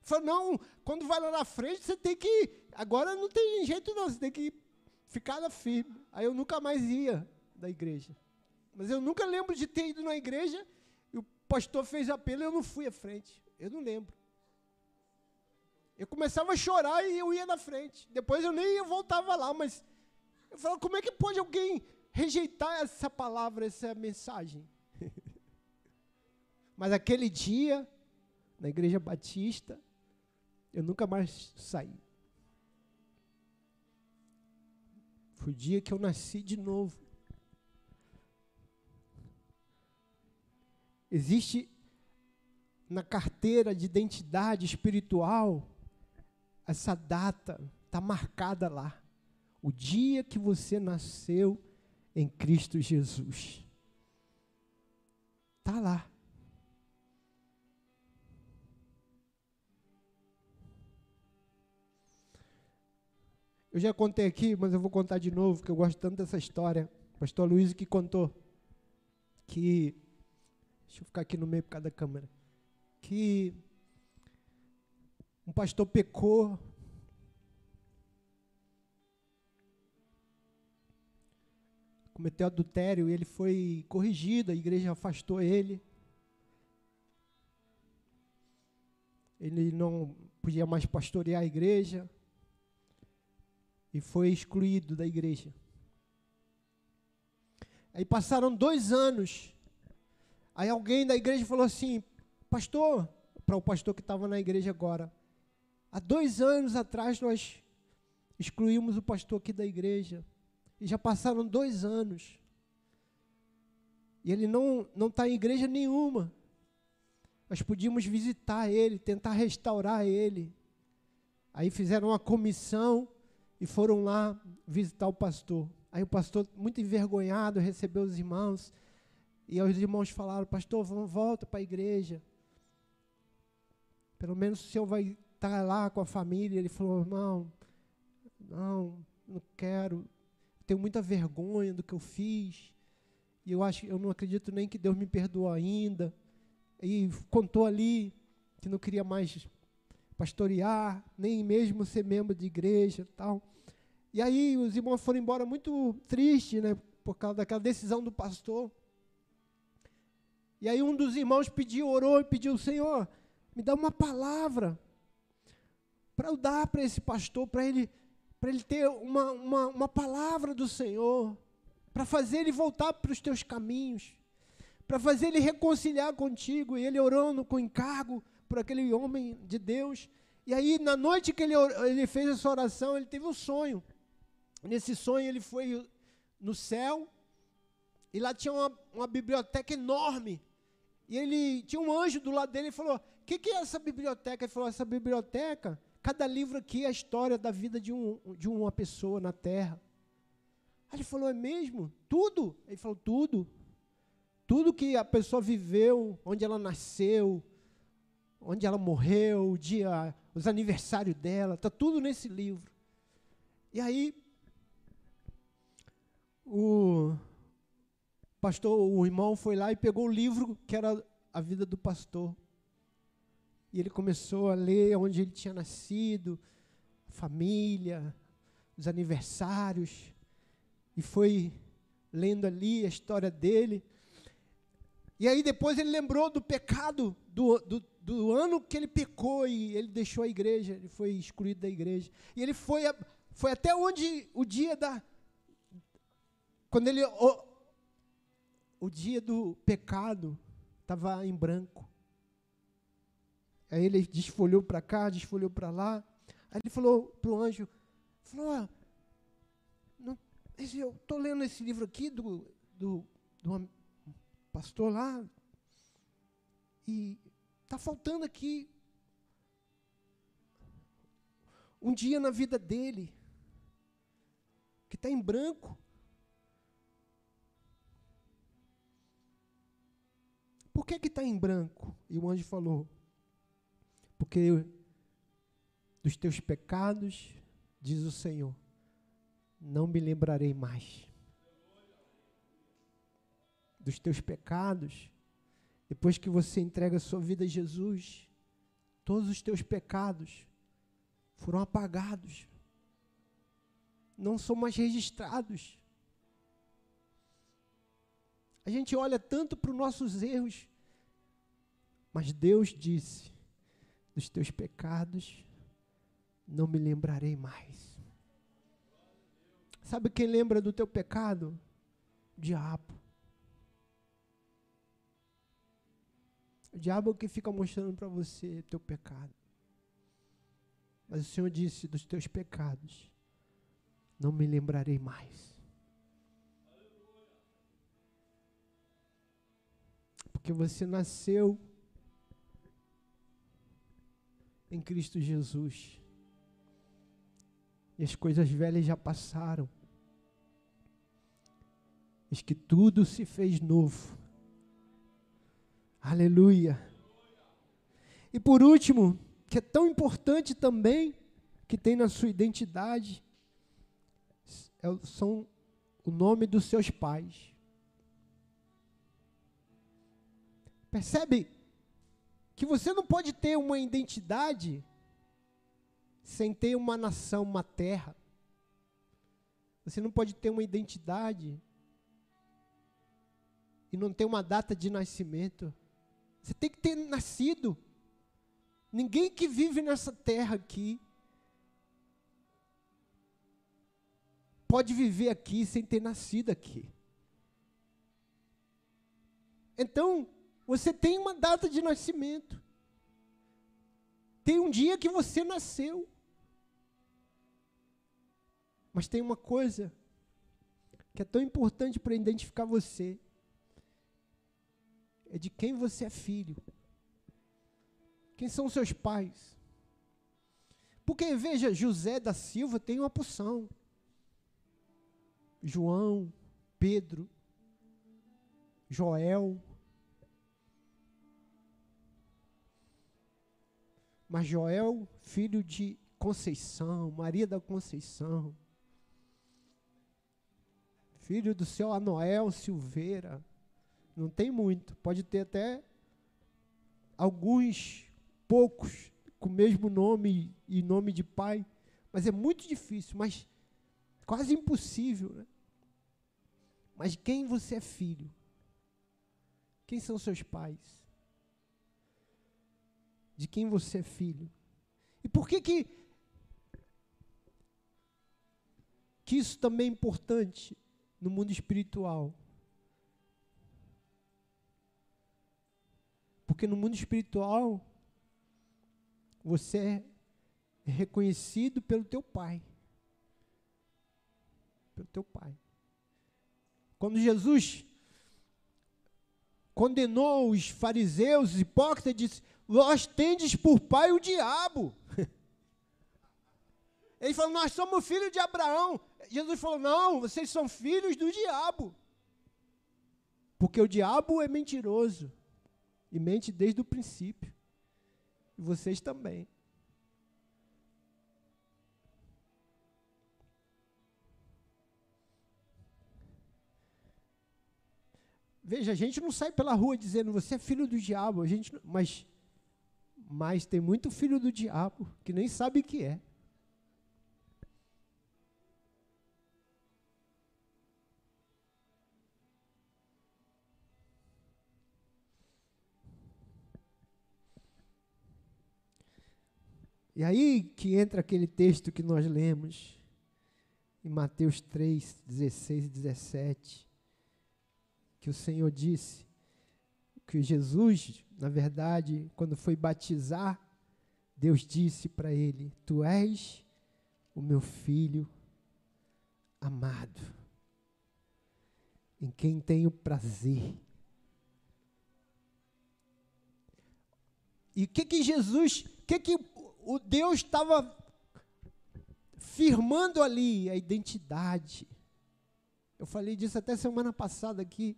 falou, não, quando vai lá na frente, você tem que. Agora não tem jeito não, você tem que ficar na firme. Aí eu nunca mais ia da igreja. Mas eu nunca lembro de ter ido na igreja e o pastor fez apelo e eu não fui à frente. Eu não lembro. Eu começava a chorar e eu ia na frente. Depois eu nem voltava lá, mas eu falava, como é que pode alguém rejeitar essa palavra, essa mensagem? mas aquele dia, na igreja batista, eu nunca mais saí. Foi o dia que eu nasci de novo. Existe na carteira de identidade espiritual essa data está marcada lá. O dia que você nasceu em Cristo Jesus. Está lá. Eu já contei aqui, mas eu vou contar de novo, porque eu gosto tanto dessa história. O pastor Luiz que contou que. Deixa eu ficar aqui no meio por causa da câmera. Que um pastor pecou. Cometeu adultério e ele foi corrigido, a igreja afastou ele. Ele não podia mais pastorear a igreja e foi excluído da igreja. Aí passaram dois anos. Aí alguém da igreja falou assim: Pastor, para o pastor que estava na igreja agora, há dois anos atrás nós excluímos o pastor aqui da igreja. E já passaram dois anos. E ele não está em igreja nenhuma. Nós podíamos visitar ele, tentar restaurar ele. Aí fizeram uma comissão e foram lá visitar o pastor. Aí o pastor, muito envergonhado, recebeu os irmãos. E os irmãos falaram: Pastor, vamos, volta para a igreja. Pelo menos o senhor vai estar lá com a família. Ele falou: Irmão, não, não quero. Tenho muita vergonha do que eu fiz. E eu acho, eu não acredito nem que Deus me perdoou ainda. E contou ali que não queria mais pastorear, nem mesmo ser membro de igreja, tal. E aí os irmãos foram embora muito tristes, né, por causa daquela decisão do pastor. E aí um dos irmãos pediu, orou e pediu, Senhor, me dá uma palavra para eu dar para esse pastor, para ele, para ele ter uma, uma, uma palavra do Senhor, para fazer ele voltar para os teus caminhos, para fazer ele reconciliar contigo. E ele orando com encargo por aquele homem de Deus. E aí, na noite que ele, ele fez essa oração, ele teve um sonho. Nesse sonho ele foi no céu e lá tinha uma, uma biblioteca enorme. E ele tinha um anjo do lado dele e falou: O que, que é essa biblioteca? Ele falou: Essa biblioteca, cada livro aqui é a história da vida de, um, de uma pessoa na terra. Aí ele falou: É mesmo? Tudo? Ele falou: Tudo. Tudo que a pessoa viveu, onde ela nasceu, onde ela morreu, o dia, os aniversários dela, está tudo nesse livro. E aí o pastor, o irmão foi lá e pegou o livro que era a vida do pastor. E ele começou a ler onde ele tinha nascido, família, os aniversários, e foi lendo ali a história dele. E aí depois ele lembrou do pecado, do, do, do ano que ele pecou e ele deixou a igreja, ele foi excluído da igreja. E ele foi, a, foi até onde o dia da, quando ele. O, o dia do pecado estava em branco. Aí ele desfolhou para cá, desfolhou para lá. Aí ele falou para o anjo: falou, ah, não, eu estou lendo esse livro aqui do, do, do pastor lá, e está faltando aqui um dia na vida dele que está em branco. Por que está em branco? E o anjo falou: Porque dos teus pecados, diz o Senhor, não me lembrarei mais. Dos teus pecados, depois que você entrega a sua vida a Jesus, todos os teus pecados foram apagados, não são mais registrados. A gente olha tanto para os nossos erros, mas Deus disse: dos teus pecados não me lembrarei mais. Sabe quem lembra do teu pecado? O diabo. O diabo é o que fica mostrando para você teu pecado. Mas o Senhor disse: dos teus pecados não me lembrarei mais. porque você nasceu em Cristo Jesus. E as coisas velhas já passaram. Eis que tudo se fez novo. Aleluia. E por último, que é tão importante também, que tem na sua identidade, é são o nome dos seus pais. Percebe que você não pode ter uma identidade sem ter uma nação, uma terra. Você não pode ter uma identidade e não ter uma data de nascimento. Você tem que ter nascido. Ninguém que vive nessa terra aqui pode viver aqui sem ter nascido aqui. Então, você tem uma data de nascimento. Tem um dia que você nasceu. Mas tem uma coisa que é tão importante para identificar você. É de quem você é filho. Quem são seus pais? Porque, veja, José da Silva tem uma porção. João, Pedro, Joel. Mas Joel, filho de Conceição, Maria da Conceição, filho do seu Anoel Silveira, não tem muito, pode ter até alguns, poucos, com o mesmo nome e nome de pai, mas é muito difícil, mas quase impossível. Né? Mas quem você é filho? Quem são seus pais? De quem você é filho? E por que que, que isso também é importante no mundo espiritual? Porque no mundo espiritual você é reconhecido pelo teu pai. Pelo teu pai. Quando Jesus condenou os fariseus, os hipócritas, disse: Vós tendes por pai o diabo. Ele falou: Nós somos filhos de Abraão. Jesus falou: Não, vocês são filhos do diabo. Porque o diabo é mentiroso e mente desde o princípio. E vocês também. Veja, a gente não sai pela rua dizendo você é filho do diabo, a gente, mas, mas tem muito filho do diabo que nem sabe o que é. E aí que entra aquele texto que nós lemos em Mateus 3, 16 e 17, que o Senhor disse que Jesus, na verdade, quando foi batizar, Deus disse para ele: Tu és o meu filho amado, em quem tenho prazer. E o que que Jesus, o que que o Deus estava firmando ali a identidade. Eu falei disso até semana passada aqui.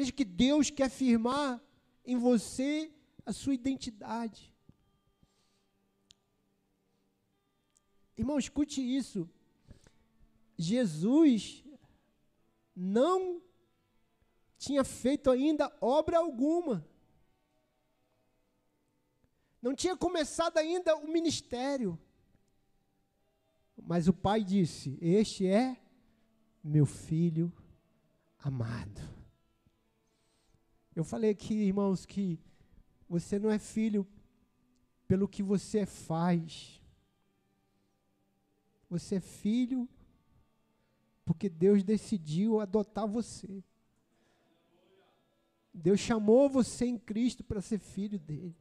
Veja que Deus quer firmar em você a sua identidade. Irmão, escute isso. Jesus não tinha feito ainda obra alguma. Não tinha começado ainda o ministério. Mas o pai disse: Este é meu filho amado. Eu falei aqui, irmãos, que você não é filho pelo que você faz. Você é filho porque Deus decidiu adotar você. Deus chamou você em Cristo para ser filho dele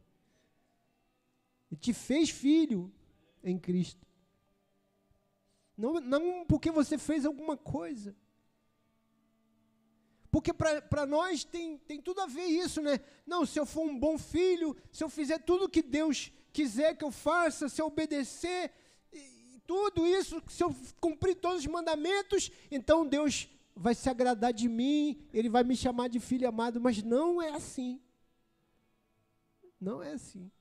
e te fez filho em Cristo. Não, não porque você fez alguma coisa. Porque para nós tem, tem tudo a ver isso, né? Não, se eu for um bom filho, se eu fizer tudo que Deus quiser que eu faça, se eu obedecer, tudo isso, se eu cumprir todos os mandamentos, então Deus vai se agradar de mim, Ele vai me chamar de filho amado, mas não é assim. Não é assim.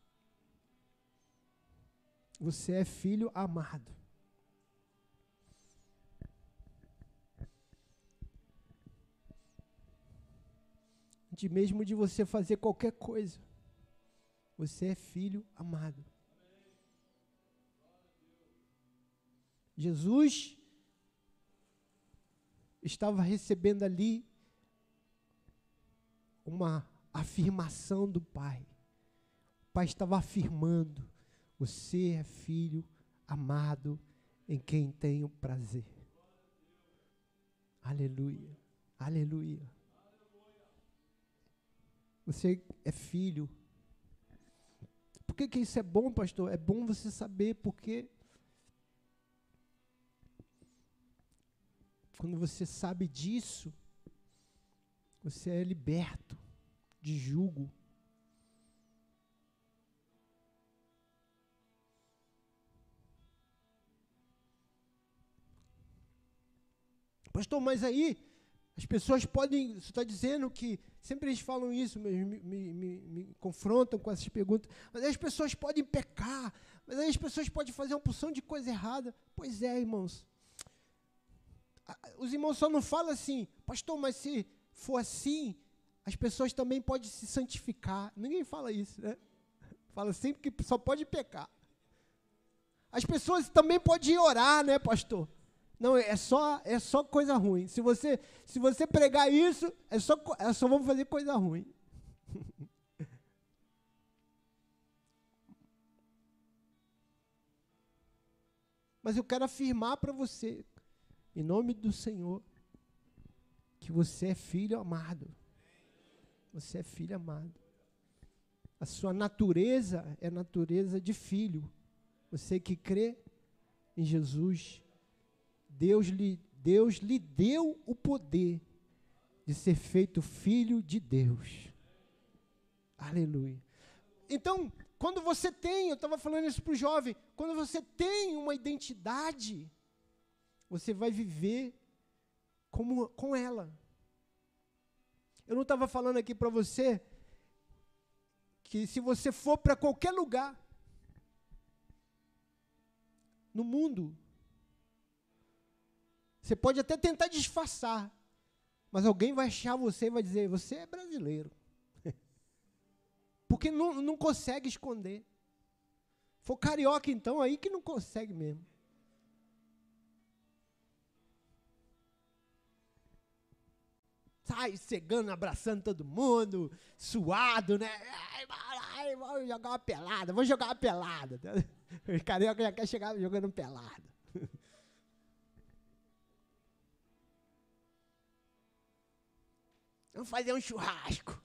Você é filho amado. De mesmo de você fazer qualquer coisa, você é filho amado. Jesus estava recebendo ali uma afirmação do Pai. O Pai estava afirmando: você é filho amado em quem tenho prazer. Aleluia. Aleluia. Você é filho. Por que, que isso é bom, pastor? É bom você saber porque quando você sabe disso, você é liberto de jugo. Pastor, mas aí as pessoas podem. Você está dizendo que. Sempre eles falam isso, me, me, me, me, confrontam com essas perguntas. Mas as pessoas podem pecar. Mas as pessoas podem fazer uma porção de coisa errada. Pois é, irmãos. Os irmãos só não falam assim, pastor, mas se for assim, as pessoas também podem se santificar. Ninguém fala isso, né? Fala sempre que só pode pecar. As pessoas também podem orar, né, pastor? Não, é só, é só coisa ruim. Se você, se você pregar isso, é só, é só vamos fazer coisa ruim. Mas eu quero afirmar para você, em nome do Senhor, que você é filho amado. Você é filho amado. A sua natureza é natureza de filho. Você que crê em Jesus Deus lhe, Deus lhe deu o poder de ser feito filho de Deus. Aleluia. Então, quando você tem, eu estava falando isso para o jovem, quando você tem uma identidade, você vai viver como, com ela. Eu não estava falando aqui para você que se você for para qualquer lugar no mundo, você pode até tentar disfarçar, mas alguém vai achar você e vai dizer: você é brasileiro. Porque não, não consegue esconder. For carioca, então, aí que não consegue mesmo. Sai cegando, abraçando todo mundo, suado, né? Ai, ai, vou jogar uma pelada, vou jogar uma pelada. O carioca já quer chegar jogando pelada. Vamos fazer um churrasco.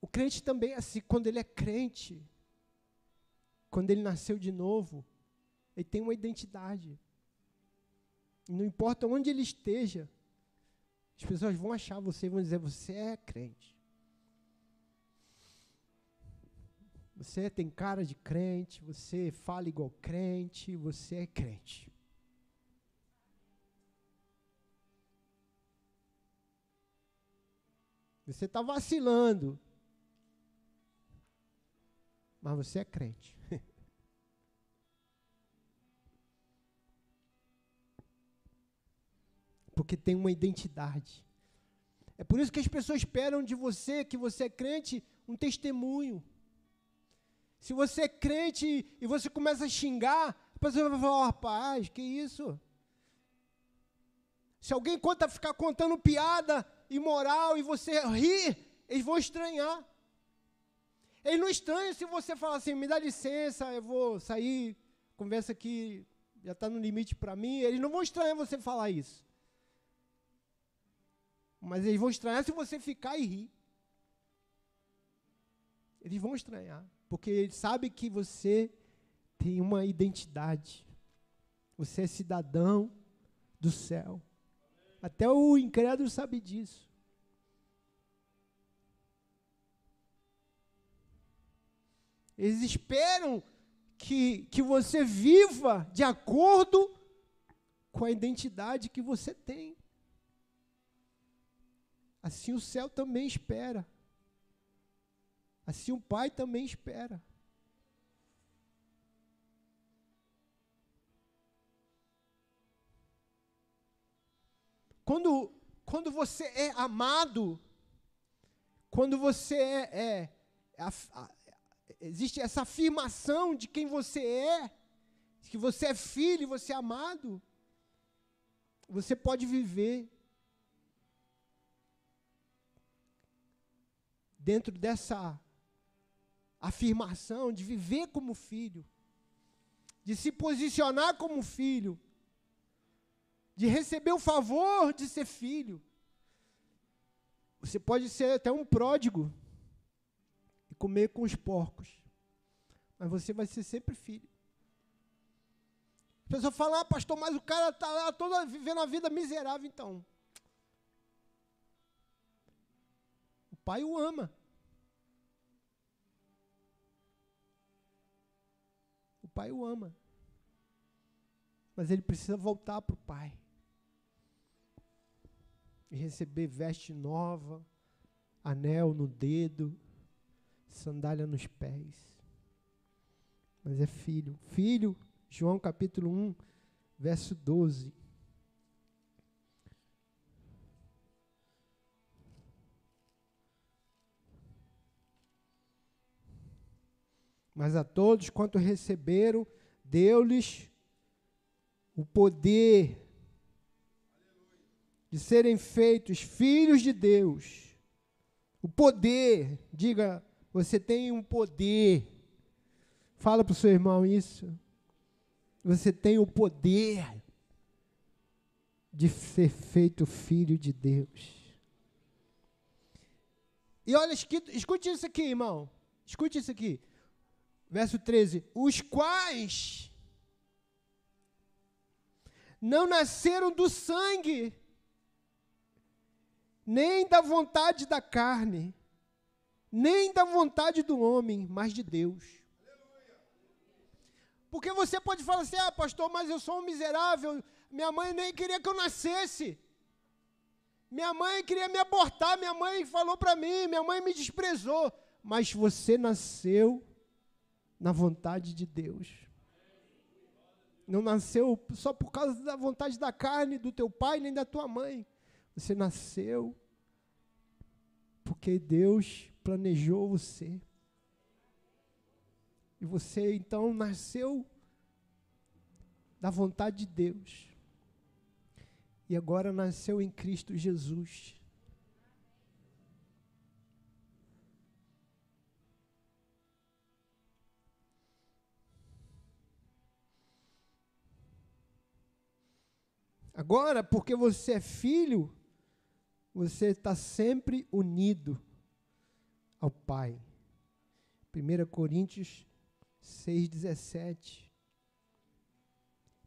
O crente também, assim, quando ele é crente, quando ele nasceu de novo, ele tem uma identidade. Não importa onde ele esteja, as pessoas vão achar você e vão dizer: você é crente. Você tem cara de crente, você fala igual crente, você é crente. Você está vacilando, mas você é crente. Porque tem uma identidade. É por isso que as pessoas esperam de você, que você é crente, um testemunho. Se você é crente e você começa a xingar, a pessoa vai falar, oh, rapaz, que isso? Se alguém conta, ficar contando piada imoral e você rir, eles vão estranhar. Eles não estranham se você falar assim, me dá licença, eu vou sair, conversa aqui já está no limite para mim. Eles não vão estranhar você falar isso. Mas eles vão estranhar se você ficar e rir. Eles vão estranhar porque ele sabe que você tem uma identidade. Você é cidadão do céu. Até o incrédulo sabe disso. Eles esperam que, que você viva de acordo com a identidade que você tem. Assim o céu também espera. Assim o Pai também espera. Quando, quando você é amado, quando você é, é a, a, existe essa afirmação de quem você é, que você é filho, você é amado, você pode viver dentro dessa afirmação de viver como filho. de se posicionar como filho, de receber o favor de ser filho. Você pode ser até um pródigo e comer com os porcos, mas você vai ser sempre filho. A pessoa fala, ah, pastor, mas o cara está lá toda vivendo a vida miserável, então. O pai o ama. Pai o ama. Mas ele precisa voltar para o pai. E receber veste nova, anel no dedo, sandália nos pés. Mas é filho. Filho João capítulo 1, verso 12. Mas a todos quanto receberam, deu-lhes o poder de serem feitos filhos de Deus. O poder, diga, você tem um poder. Fala para o seu irmão isso. Você tem o poder de ser feito filho de Deus. E olha, escute isso aqui, irmão. Escute isso aqui. Verso 13: Os quais não nasceram do sangue, nem da vontade da carne, nem da vontade do homem, mas de Deus. Porque você pode falar assim: ah, pastor, mas eu sou um miserável, minha mãe nem queria que eu nascesse. Minha mãe queria me abortar, minha mãe falou para mim, minha mãe me desprezou. Mas você nasceu na vontade de Deus. Não nasceu só por causa da vontade da carne do teu pai nem da tua mãe. Você nasceu porque Deus planejou você. E você então nasceu da vontade de Deus. E agora nasceu em Cristo Jesus. Agora, porque você é filho, você está sempre unido ao Pai. 1 Coríntios 6,17.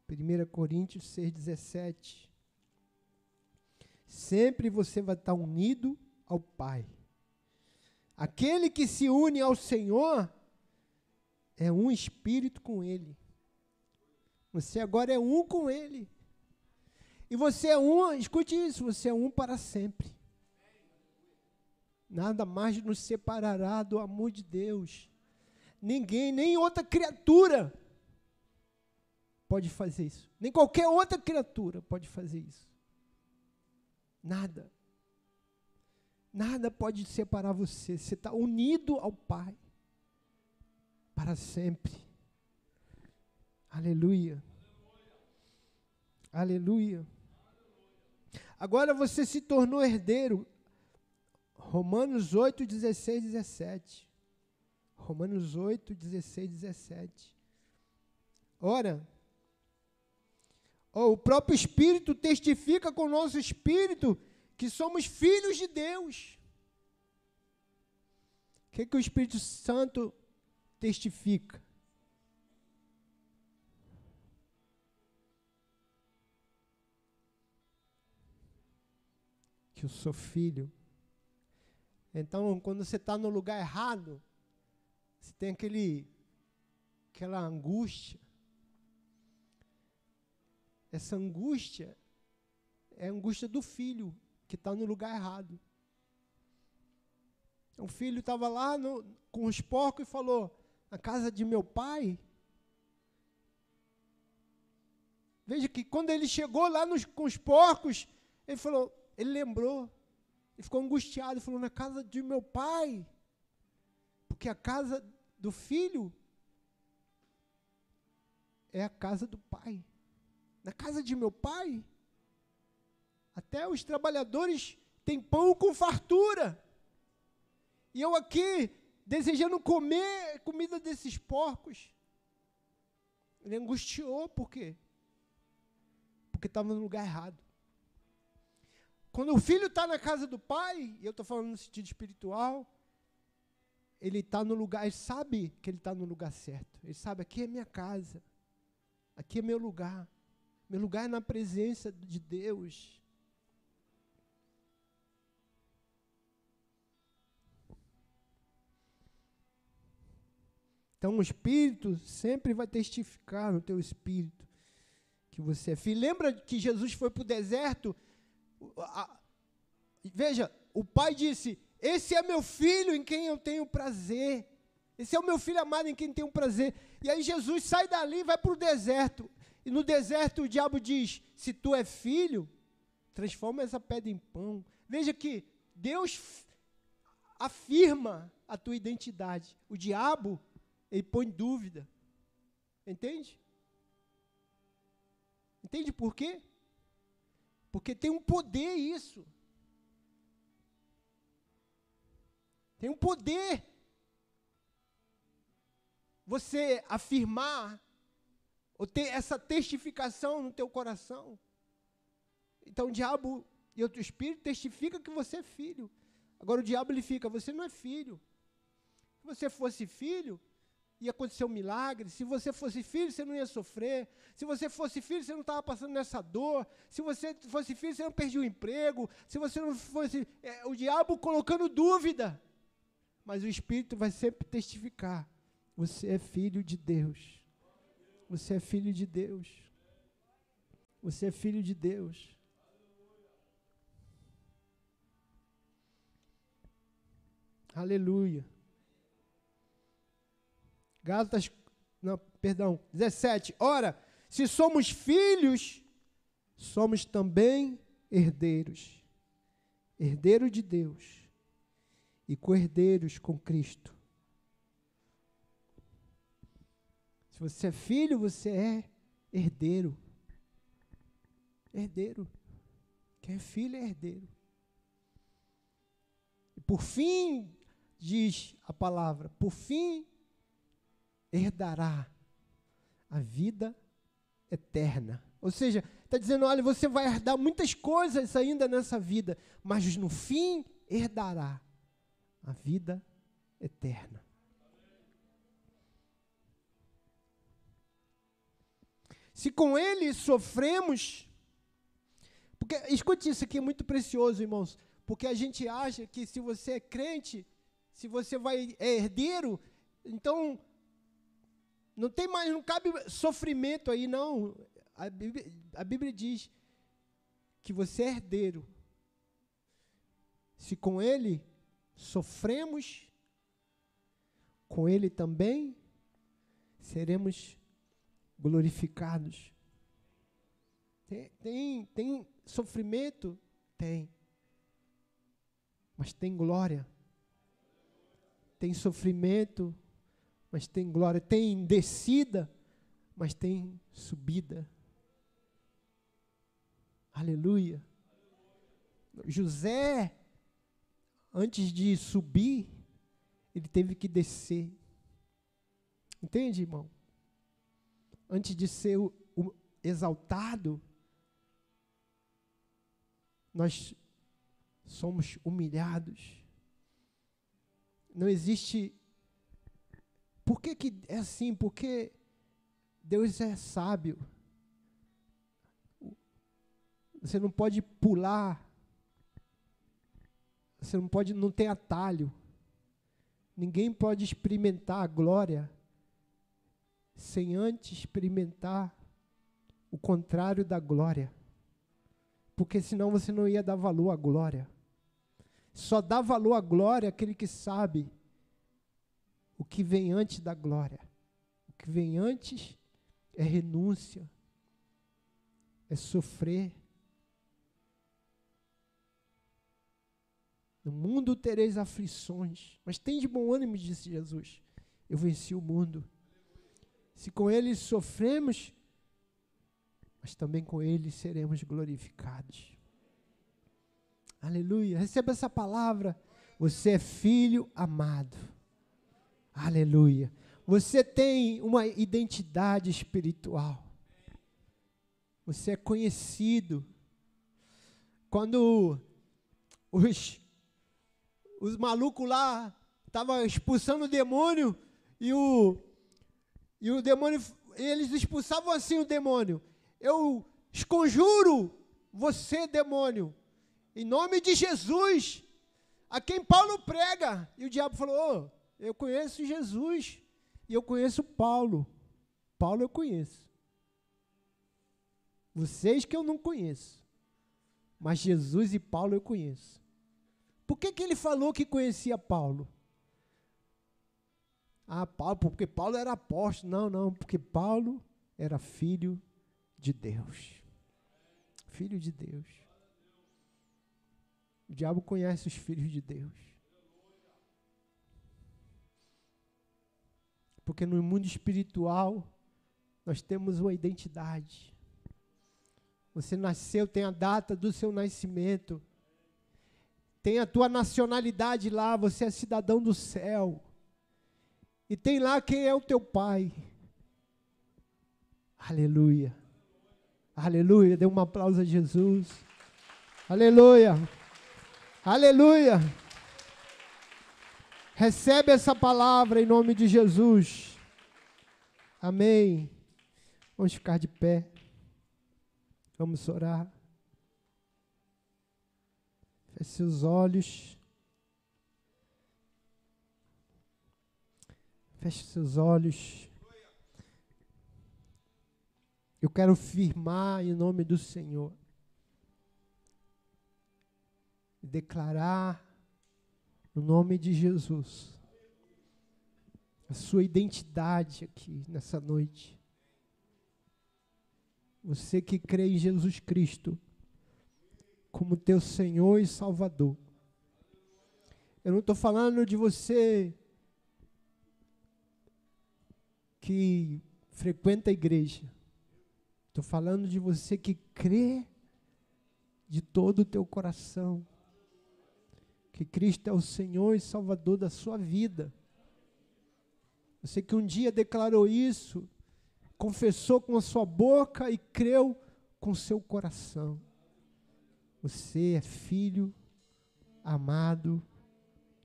1 Coríntios 6,17. Sempre você vai estar unido ao Pai. Aquele que se une ao Senhor é um espírito com Ele. Você agora é um com Ele. E você é um, escute isso, você é um para sempre. Nada mais nos separará do amor de Deus. Ninguém, nem outra criatura pode fazer isso. Nem qualquer outra criatura pode fazer isso. Nada. Nada pode separar você. Você está unido ao Pai para sempre. Aleluia. Aleluia. Agora você se tornou herdeiro. Romanos 8, 16, 17. Romanos 8, 16, 17. Ora, oh, o próprio Espírito testifica com o nosso Espírito que somos filhos de Deus. O que, que o Espírito Santo testifica? Que eu sou filho. Então, quando você está no lugar errado, você tem aquele, aquela angústia. Essa angústia é a angústia do filho que está no lugar errado. O filho estava lá no, com os porcos e falou: Na casa de meu pai. Veja que quando ele chegou lá nos, com os porcos, ele falou, ele lembrou, ele ficou angustiado, falou: Na casa de meu pai. Porque a casa do filho é a casa do pai. Na casa de meu pai, até os trabalhadores têm pão com fartura. E eu aqui, desejando comer comida desses porcos. Ele angustiou, por quê? Porque estava no lugar errado. Quando o filho está na casa do pai, e eu estou falando no sentido espiritual, ele está no lugar, ele sabe que ele está no lugar certo. Ele sabe, aqui é minha casa, aqui é meu lugar. Meu lugar é na presença de Deus. Então o Espírito sempre vai testificar no teu espírito que você é filho. Lembra que Jesus foi para o deserto? Veja, o pai disse: Esse é meu filho em quem eu tenho prazer. Esse é o meu filho amado em quem tenho prazer. E aí Jesus sai dali e vai para o deserto. E no deserto o diabo diz: Se tu é filho, transforma essa pedra em pão. Veja que Deus afirma a tua identidade. O diabo ele põe dúvida. Entende? Entende por quê? Porque tem um poder isso. Tem um poder você afirmar ou ter essa testificação no teu coração. Então o diabo e o teu espírito testifica que você é filho. Agora o diabo ele fica, você não é filho. Se você fosse filho, ia acontecer um milagre. Se você fosse filho, você não ia sofrer. Se você fosse filho, você não estava passando nessa dor. Se você fosse filho, você não perdia o emprego. Se você não fosse. É, o diabo colocando dúvida. Mas o Espírito vai sempre testificar: você é filho de Deus. Você é filho de Deus. Você é filho de Deus. Aleluia. Gálatas, não, perdão, 17. Ora, se somos filhos, somos também herdeiros. Herdeiro de Deus e co-herdeiros com Cristo. Se você é filho, você é herdeiro. Herdeiro. Quem é filho é herdeiro. E por fim, diz a palavra, por fim herdará a vida eterna. Ou seja, está dizendo: olha, você vai herdar muitas coisas ainda nessa vida, mas no fim herdará a vida eterna. Se com ele sofremos, porque escute isso aqui é muito precioso, irmãos, porque a gente acha que se você é crente, se você vai é herdeiro, então não tem mais, não cabe sofrimento aí, não. A Bíblia, a Bíblia diz que você é herdeiro. Se com ele sofremos, com ele também seremos glorificados. Tem, tem, tem sofrimento? Tem. Mas tem glória. Tem sofrimento, mas tem glória. Tem descida, mas tem subida. Aleluia. José, antes de subir, ele teve que descer. Entende, irmão? Antes de ser o, o exaltado, nós somos humilhados. Não existe por que, que é assim? Porque Deus é sábio. Você não pode pular. Você não pode, não tem atalho. Ninguém pode experimentar a glória sem antes experimentar o contrário da glória. Porque senão você não ia dar valor à glória. Só dá valor à glória aquele que sabe o que vem antes da glória. O que vem antes é renúncia, é sofrer. No mundo tereis aflições, mas tem de bom ânimo, disse Jesus. Eu venci o mundo. Se com ele sofremos, mas também com ele seremos glorificados. Aleluia. Receba essa palavra. Você é filho amado. Aleluia. Você tem uma identidade espiritual. Você é conhecido. Quando os, os malucos lá estavam expulsando o demônio e o, e o demônio, eles expulsavam assim o demônio. Eu esconjuro você, demônio, em nome de Jesus, a quem Paulo prega. E o diabo falou: oh, Eu conheço Jesus e eu conheço Paulo. Paulo eu conheço. Vocês que eu não conheço. Mas Jesus e Paulo eu conheço. Por que, que ele falou que conhecia Paulo? Ah, Paulo, porque Paulo era apóstolo. Não, não, porque Paulo era filho de Deus. Filho de Deus. O diabo conhece os filhos de Deus. Porque no mundo espiritual nós temos uma identidade. Você nasceu, tem a data do seu nascimento. Tem a tua nacionalidade lá, você é cidadão do céu. E tem lá quem é o teu pai. Aleluia. Aleluia. Dê um aplauso a Jesus. Aleluia. Aleluia. Recebe essa palavra em nome de Jesus. Amém. Vamos ficar de pé. Vamos orar. Feche seus olhos. Feche seus olhos. Eu quero firmar em nome do Senhor. Declarar no nome de Jesus a sua identidade aqui nessa noite. Você que crê em Jesus Cristo como teu Senhor e Salvador. Eu não estou falando de você que frequenta a igreja. Estou falando de você que crê de todo o teu coração que Cristo é o Senhor e Salvador da sua vida. Você que um dia declarou isso confessou com a sua boca e creu com seu coração. Você é filho amado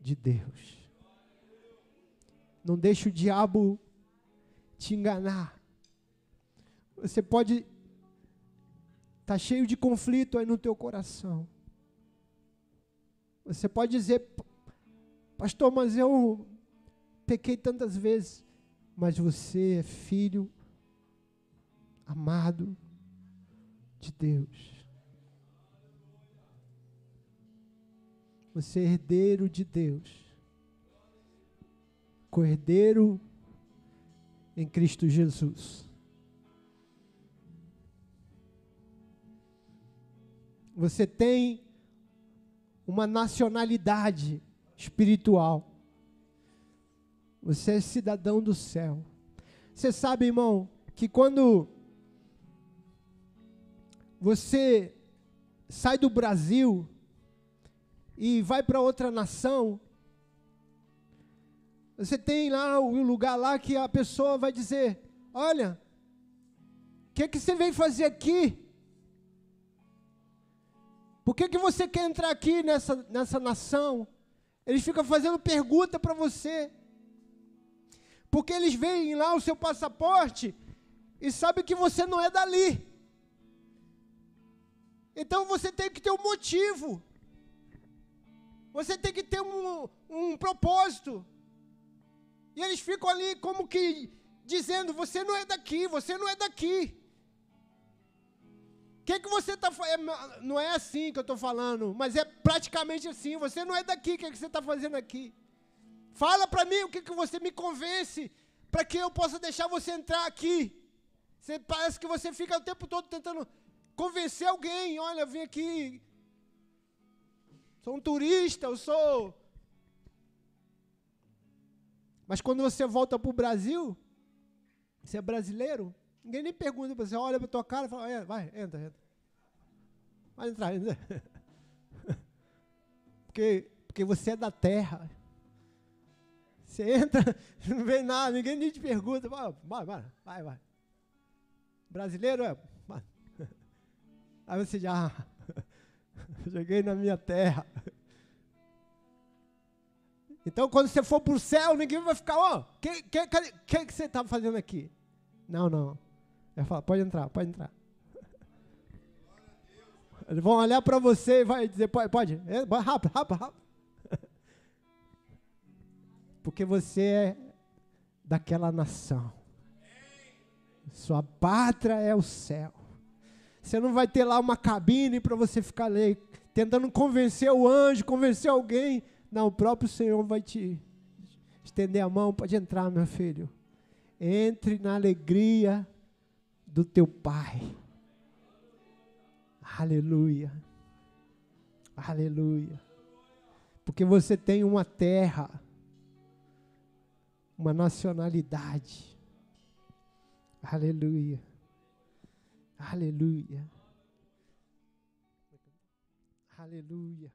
de Deus. Não deixe o diabo te enganar. Você pode estar tá cheio de conflito aí no teu coração. Você pode dizer, pastor, mas eu pequei tantas vezes. Mas você é filho amado de Deus. Você é herdeiro de Deus. Cordeiro em Cristo Jesus. Você tem uma nacionalidade espiritual. Você é cidadão do céu. Você sabe, irmão, que quando você sai do Brasil e vai para outra nação, você tem lá um lugar lá que a pessoa vai dizer: Olha, o que, que você veio fazer aqui? Por que, que você quer entrar aqui nessa, nessa nação? Eles ficam fazendo pergunta para você. Porque eles veem lá o seu passaporte e sabem que você não é dali. Então você tem que ter um motivo. Você tem que ter um, um propósito. E eles ficam ali como que dizendo: você não é daqui, você não é daqui. Que, que você está fazendo? É, não é assim que eu estou falando, mas é praticamente assim. Você não é daqui, o que, que você está fazendo aqui? Fala para mim o que, que você me convence para que eu possa deixar você entrar aqui. Você, parece que você fica o tempo todo tentando convencer alguém, olha, eu vim aqui, sou um turista, eu sou. Mas quando você volta para o Brasil, você é brasileiro, ninguém nem pergunta para você, olha para tua cara e fala, é, vai, entra, entra. Vai entrar, entra. porque, porque você é da terra. Você entra, não vem nada, ninguém nem te pergunta. Vai, vai, vai, vai. Brasileiro é. Aí você já. Cheguei na minha terra. Então, quando você for para o céu, ninguém vai ficar, ó, oh, o que, que, que, que você está fazendo aqui? Não, não. Vai falar, pode entrar, pode entrar. Eles vão olhar para você e vai dizer, pode, pode, é, rápido, rápido, rápido. Porque você é daquela nação. Sua pátria é o céu. Você não vai ter lá uma cabine para você ficar ali, tentando convencer o anjo, convencer alguém. Não, o próprio Senhor vai te estender a mão. Pode entrar, meu filho. Entre na alegria do teu Pai. Aleluia. Aleluia. Porque você tem uma terra, uma nacionalidade. Aleluia. Aleluia. Aleluia.